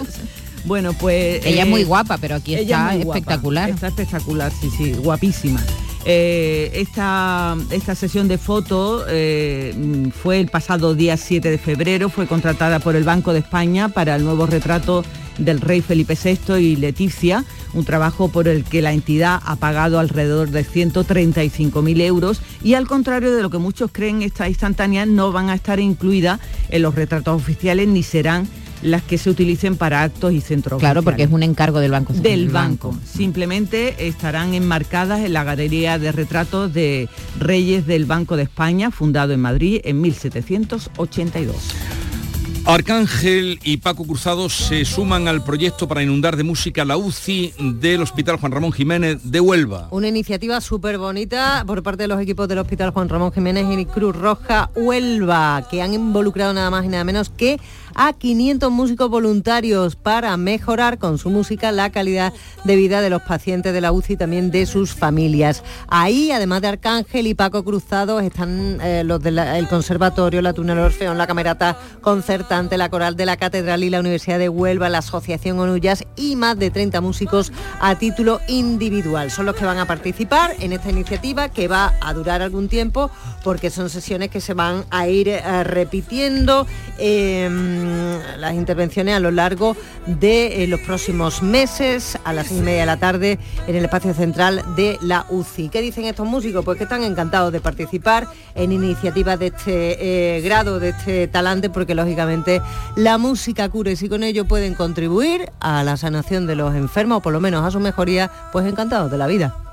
Bueno, pues... Ella es eh, muy guapa, pero aquí está es muy guapa, espectacular. Está espectacular, sí, sí, guapísima. Eh, esta, esta sesión de fotos eh, fue el pasado día 7 de febrero, fue contratada por el Banco de España para el nuevo retrato del rey Felipe VI y Leticia, un trabajo por el que la entidad ha pagado alrededor de 135.000 euros y al contrario de lo que muchos creen, estas instantáneas no van a estar incluidas en los retratos oficiales ni serán las que se utilicen para actos y centros Claro, porque es un encargo del banco. del banco. Simplemente estarán enmarcadas en la galería de retratos de Reyes del Banco de España, fundado en Madrid en 1782. Arcángel y Paco Cruzado se suman al proyecto para inundar de música la UCI del Hospital Juan Ramón Jiménez de Huelva. Una iniciativa súper bonita por parte de los equipos del Hospital Juan Ramón Jiménez y Cruz Roja Huelva, que han involucrado nada más y nada menos que a 500 músicos voluntarios para mejorar con su música la calidad de vida de los pacientes de la UCI y también de sus familias. Ahí, además de Arcángel y Paco Cruzado, están eh, los del Conservatorio, la Túnel Orfeón, la Camerata Concertante, la Coral de la Catedral y la Universidad de Huelva, la Asociación Onullas y más de 30 músicos a título individual. Son los que van a participar en esta iniciativa que va a durar algún tiempo porque son sesiones que se van a ir eh, repitiendo. Mm, las intervenciones a lo largo de eh, los próximos meses, a las seis y media de la tarde, en el espacio central de la UCI. ¿Qué dicen estos músicos? Pues que están encantados de participar en iniciativas de este eh, grado, de este talante, porque lógicamente la música cura y si con ello pueden contribuir a la sanación de los enfermos, o por lo menos a su mejoría, pues encantados de la vida.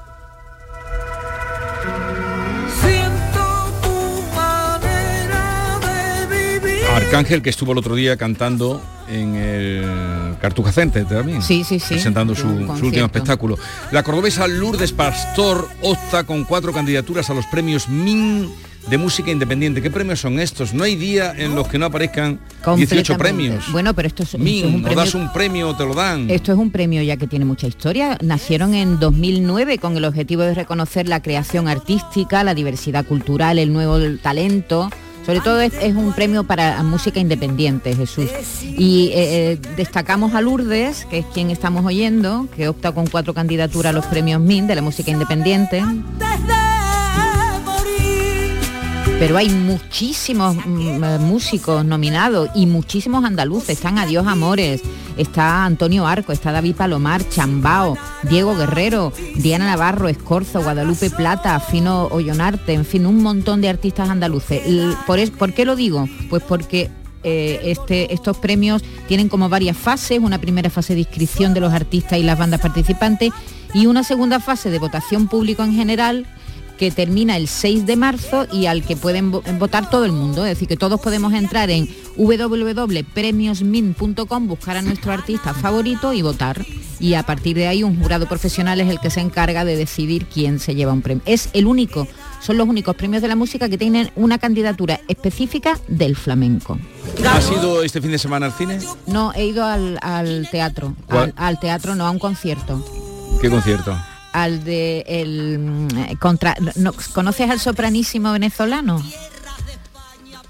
Arcángel que estuvo el otro día cantando en el Cartuja Center también. Sí, sí, sí. Presentando su, su último espectáculo. La cordobesa Lourdes Pastor opta con cuatro candidaturas a los premios MIN de música independiente. ¿Qué premios son estos? No hay día en los que no aparezcan 18 premios. Bueno, pero esto es, esto Min, es un premio. das un premio te lo dan. Esto es un premio ya que tiene mucha historia. Nacieron en 2009 con el objetivo de reconocer la creación artística, la diversidad cultural, el nuevo talento. Sobre todo es, es un premio para música independiente, Jesús. Y eh, eh, destacamos a Lourdes, que es quien estamos oyendo, que opta con cuatro candidaturas a los premios MIN de la música independiente. Pero hay muchísimos mm, eh, músicos nominados y muchísimos andaluces. Están Adiós Amores, está Antonio Arco, está David Palomar, Chambao, Diego Guerrero, Diana Navarro, Escorzo, Guadalupe Plata, Fino Ollonarte, en fin, un montón de artistas andaluces. L- ¿Por, es- ¿por qué lo digo? Pues porque eh, este, estos premios tienen como varias fases, una primera fase de inscripción de los artistas y las bandas participantes y una segunda fase de votación público en general que termina el 6 de marzo y al que pueden vo- votar todo el mundo. Es decir, que todos podemos entrar en www.premiosmin.com, buscar a nuestro artista favorito y votar. Y a partir de ahí un jurado profesional es el que se encarga de decidir quién se lleva un premio. Es el único, son los únicos premios de la música que tienen una candidatura específica del flamenco. ¿Has ido este fin de semana al cine? No, he ido al, al teatro, al teatro, no a un concierto. ¿Qué concierto? Al de el mm, contra no, ¿conoces al sopranísimo venezolano?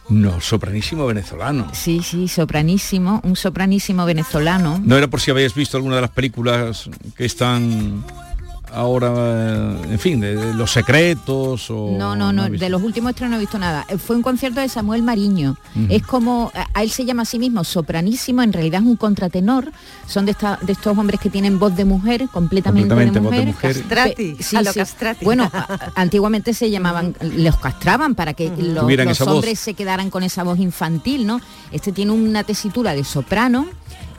No, sopranísimo venezolano. Sí, sí, sopranísimo, un sopranísimo venezolano. No era por si habéis visto alguna de las películas que están ahora, eh, en fin, de, de los secretos o... No, no, no, de los últimos estrenos no he visto nada. Fue un concierto de Samuel Mariño. Es como, a él se llama a sí mismo sopranísimo, en realidad es un contratenor. Son de, esta- de estos hombres que tienen voz de mujer, completamente, Completamente de voz de mujer. mujer. Castrati, Pe- a lo castrati. Bueno, a- antiguamente se llamaban, los castraban para que los voz. hombres se quedaran con esa voz infantil, ¿no? Este tiene una tesitura de soprano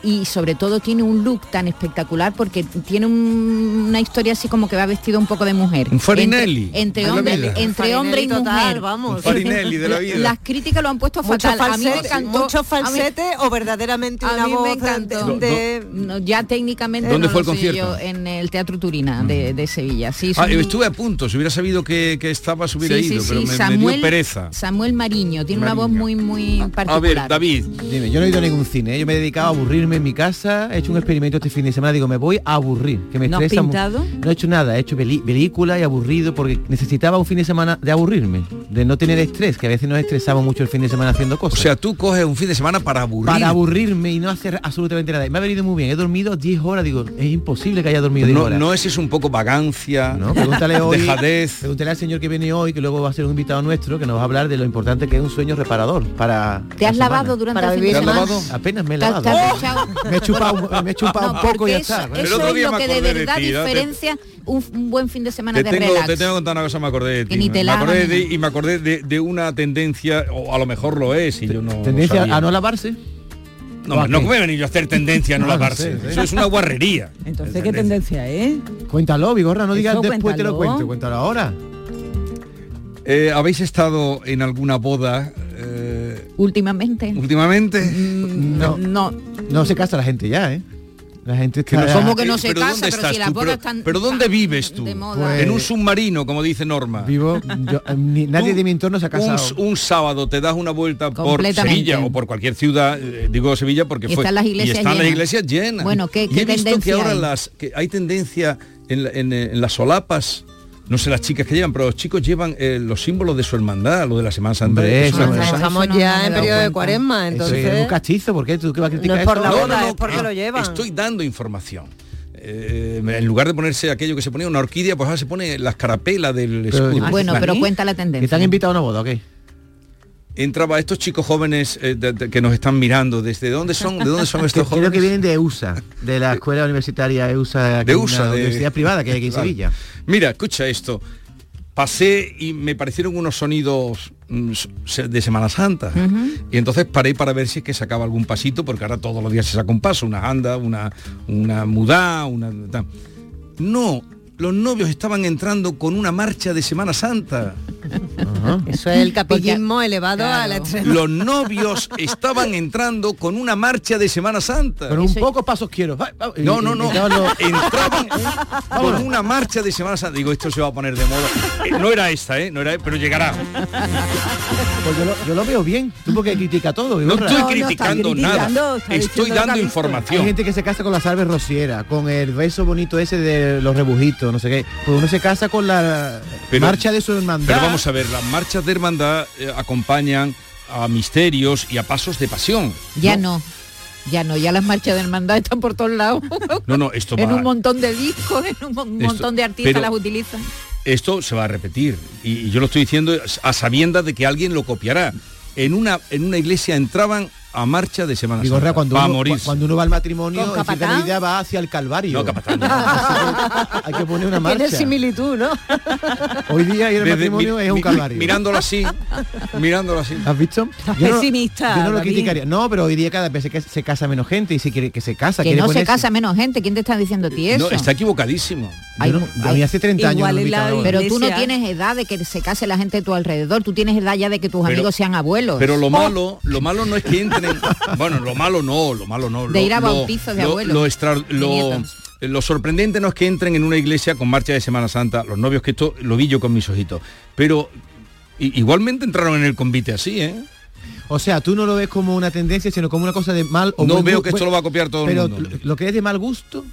y sobre todo tiene un look tan espectacular porque tiene un- una historia así como que va vestido un poco de mujer. Un Farinelli Entre, hombre, entre hombre y total, mujer. vamos. Un Farinelli de la vida. Las críticas lo han puesto Mucho fatal. a mí me encantó. mucho a mí- falsete o verdaderamente a una mí voz me encantó. de, de- No, ya técnicamente ¿Dónde no fue el sé concierto? yo, en el Teatro Turina de, de Sevilla. Sí, Ah, son- estuve a punto, si hubiera sabido que, que estabas hubiera sí, sí, ido, sí, pero me- me, Samuel, dio pereza. Samuel Mariño, tiene una voz muy, muy particular. A ver, David, Dime, yo no he ido a ningún cine, ¿eh? yo me he dedicado a aburrirme en mi casa, he hecho un experimento este fin de semana, digo, me voy a aburrir, que me ¿No has estresa pintado? No he hecho nada, he hecho película y aburrido porque necesitaba un fin de semana de aburrirme, de no tener estrés, que a veces nos estresamos mucho el fin de semana haciendo o cosas. sea, tú coges un fin de semana para aburrir. para aburrirme y no hacer absolutamente nada. Y me ha venido muy bien, he dormido 10 horas, digo, es imposible que haya dormido 10 no, horas. no es eso un poco vagancia, No, pregúntale hoy, dejadez. pregúntale al señor que viene hoy, que luego va a ser un invitado nuestro, que nos va a hablar de lo importante que es un sueño reparador para ¿Te has la lavado durante Para el fin de ¿Te has semana? Apenas me he ¿Te has- lavado. te has? Me he chupado, me he chupado No, un poco y ya eso, está. Eso otro es lo que de verdad ti, diferencia un, un buen fin de semana Te de tengo, relax. te tengo que contar una cosa, me acordé de ti. Que ni te me acordé de, y me acordé de, de una tendencia, o a lo mejor lo es, y yo no Tendencia sabía. a no lavarse. No, ¿O a no a venir yo a hacer tendencia a no No, lavarse. sí, sí. Eso es una guarrería. Entonces, ¿qué tendencia es? Cuéntalo, Vigorra, no digas Eso después te lo cuento, cuéntalo ahora. Eh, ¿Habéis estado en alguna boda eh, Últimamente. últimamente? No, No, no se casa la gente ya, ¿eh? La gente Que no ¿Cómo Eh, que no se pero casa? ¿dónde Pero estás si las bodas Pero- están pero ¿dónde vives tú? Pues- En un submarino, como dice Norma. Vivo, yo- eh, ni- nadie de mi entorno se ha casado. Un, un sábado te das una vuelta por. Sevilla o por cualquier ciudad, eh, digo Sevilla porque Y fue están las iglesias y están las llenas. iglesias llenas. Bueno, ¿qué- y qué he visto que tendencia ahora hay? las que hay tendencia en, la- en, eh, en las solapas. No sé las chicas que llevan, pero los chicos llevan eh, los símbolos de su hermandad, lo de la Semana Santa. Hombre, Eso eso no, Estamos no, no ya en periodo de cuaresma, Eso entonces es un cachizo, ¿por qué? ¿Tú qué vas a criticar No es por esto? la No, boda, no, es porque no, lo llevan. Estoy dando información. Eh, en lugar de ponerse aquello que se ponía una orquídea, pues ahora se pone la escarapela del Pero- escudo. Ah, Bueno, ¿sí? pero cuenta la ¿Que te tendencia. han invitado a una boda, ok? Entraba estos chicos jóvenes eh, que nos están mirando, ¿desde dónde son? ¿De dónde son estos jóvenes? Creo que vienen de EUSA, de la escuela universitaria EUSA, de USA, de universidad privada que hay aquí en Sevilla. Mira, escucha esto. Pasé y me parecieron unos sonidos mm, de Semana Santa. Y entonces paré para ver si es que sacaba algún pasito, porque ahora todos los días se saca un paso, una anda, una, una mudá, una... No, los novios estaban entrando con una marcha de Semana Santa. Eso es el capillismo elevado a la extrema. Los novios estaban entrando con una marcha de Semana Santa. Con un poco pasos quiero. No, no, no. Entraban con una marcha de Semana Santa. Digo, esto se va a poner de moda. Eh, no era esta, ¿eh? No era, pero llegará. Pues yo lo, veo bien. Tú porque critica todo. No estoy criticando nada. Estoy dando información. Hay gente que se casa con las salves rociera, con el beso bonito ese de los rebujitos, no sé qué. Pues uno se casa con la marcha de su hermandad. Pero vamos a ver, las marchas de hermandad eh, acompañan a misterios y a pasos de pasión. Ya no. Ya no, ya las marchas de hermandad están por todos lados. No, no, esto En un montón de discos, en un montón de artistas las utilizan. Esto se va a repetir. Y, yo lo estoy diciendo a sabiendas de que alguien lo copiará. En una, en una iglesia entraban a marcha de Semana Santa. Cuando, uno, morir. cuando uno va al matrimonio, en idea va hacia el Calvario. No, Hay que poner una marcha. Tiene similitud, ¿no? Hoy día ir al matrimonio es un Calvario. mirándolo así, mirándolo así. ¿Has visto? Pesimista. yo no lo criticaría. No, pero hoy día cada vez se, se casa menos gente y si quiere que se casa. Que no se casa menos gente. ¿Quién te está diciendo a ti eso? No, está equivocadísimo. a mí hace 30 años. pero tú no tienes edad de que se case la gente de tu alrededor. Tú tienes edad ya de que tus amigos sean abuelos. Pero lo malo, lo malo no es que entren. bueno, lo malo no, lo malo no. De ir a bautizos de abuelos. Lo, sorprendente no es que entren en una iglesia con marcha de Semana Santa, los novios, que esto lo vi yo con mis ojitos. Pero igualmente entraron en el convite así, ¿eh? O sea, tú no lo ves como una tendencia, sino como una cosa de mal o No veo que esto lo va a copiar todo el mundo. Lo que es de mal gusto,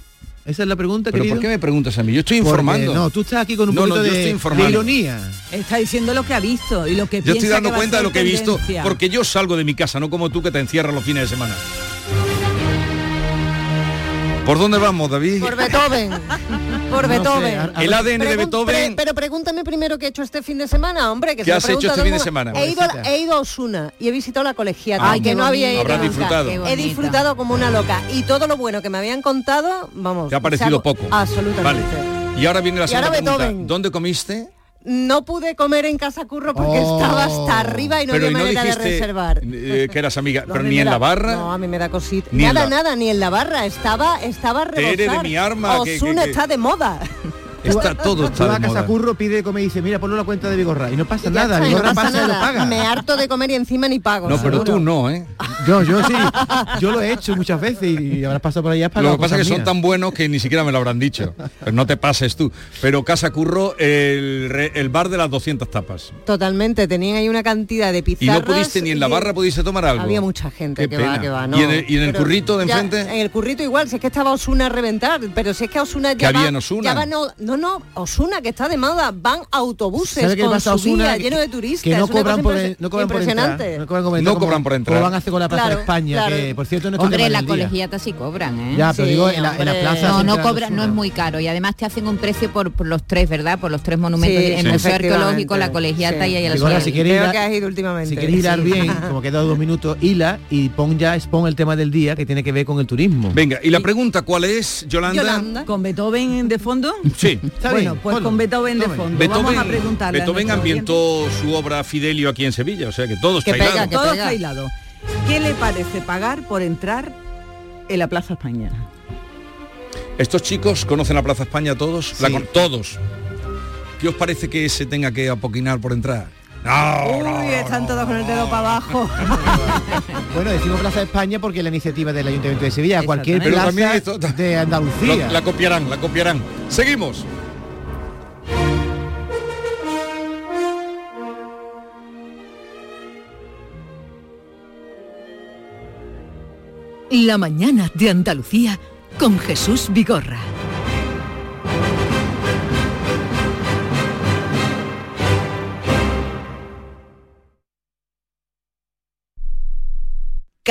esa es la pregunta, ¿Pero por qué me preguntas a mí? Yo estoy informando. no, tú estás aquí con un poquito de, ironía. Está diciendo lo que ha visto y lo que Yo estoy dando cuenta de lo que he visto porque yo salgo de mi casa, no como tú que te encierras los fines de semana. ¿Por dónde vamos, David? Por Beethoven. Por Beethoven. el ADN de Beethoven. pero pregúntame primero qué he hecho este fin de semana, hombre. Que ¿Qué has hecho este fin de semana? He ido, he ido, a Osuna y he visitado la colegiata. Ay, que no había ido. Habrás disfrutado. He disfrutado como una loca. Y todo lo bueno que me habían contado, vamos. Te ha parecido poco. Absolutamente. Vale. Y ahora viene la segunda pregunta. ¿Dónde comiste? No pude comer en casa curro porque oh. estaba hasta arriba y no había manera de reservar. Eh, que eras amiga, pero ni en la barra. No, a mí me da cosita. Nada, nada, ni en la barra. Estaba, estaba rebosar. de mi arma. Osuna está de moda. Está todo está a casa curro, pide comer y dice, mira, ponlo la cuenta de Vigorra. Y no pasa nada, Vigorra pasa y lo paga. Me harto de comer y encima ni pago. No, pero tú no, ¿eh? Yo, yo sí. Yo lo he hecho muchas veces y habrás pasado por allá para Lo que pasa es que son tan buenos que ni siquiera me lo habrán dicho. Pero no te pases tú. Pero Casa Curro, el, el bar de las 200 tapas. Totalmente, tenían ahí una cantidad de pizarras. Y no pudiste ni en la barra pudiste tomar algo. Había mucha gente que va, que va, ¿no? ¿Y en el, currito de enfrente? en el currito igual, si es que estaba Osuna a reventar, pero si es que Osuna ya había en Osuna? no, no, no, Osuna que está de moda, van autobuses con su guía lleno de turistas. Que no cobran, por, no cobran por entrar. No cobran, por entrar. van a hacer con la Plaza de España, que por cierto no Hombre, la colegiata sí cobran, ¿eh? Ya, pero digo, en la, plaza... No, no cobran, no es muy caro. Y además te hacen un precio por, los tres, ¿verdad? Por los tres monumentos. el Museo Arqueológico, la colegiata y el Ahora, si quieres ir, últimamente. Si quieres hilar bien, como queda dos minutos, hila y pon ya, expon el tema del día que tiene que ver con el turismo. Venga, y la pregunta, ¿cuál es, Yolanda? ¿Con Beethoven de fondo? Sí. Bueno, pues con Beethoven de fondo. Beethoven, ambientó su obra Fidelio aquí en Sevilla, o sea que todo está hilado. ¿Qué le parece pagar por entrar en la Plaza España? ¿Estos chicos conocen la Plaza España todos? todos. ¿Qué os parece que se tenga que apoquinar por entrar? No, Uy, están todos con el dedo para abajo. bueno, decimos Plaza España porque la iniciativa del Ayuntamiento de Sevilla, cualquier plaza de Andalucía. la copiarán, la copiarán. Seguimos. La mañana de Andalucía con Jesús Vigorra.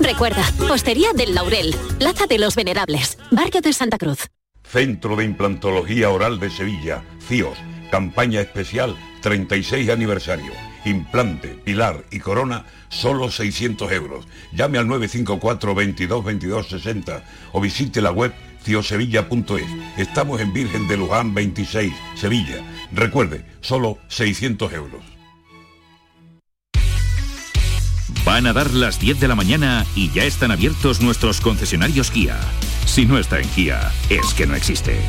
Recuerda, Postería del Laurel, Plaza de los Venerables, Barrio de Santa Cruz. Centro de Implantología Oral de Sevilla, CIOS, campaña especial 36 aniversario. Implante, pilar y corona, solo 600 euros. Llame al 954 22 22 60 o visite la web ciosevilla.es. Estamos en Virgen de Luján 26, Sevilla. Recuerde, solo 600 euros. Van a dar las 10 de la mañana y ya están abiertos nuestros concesionarios Kia. Si no está en Kia, es que no existe.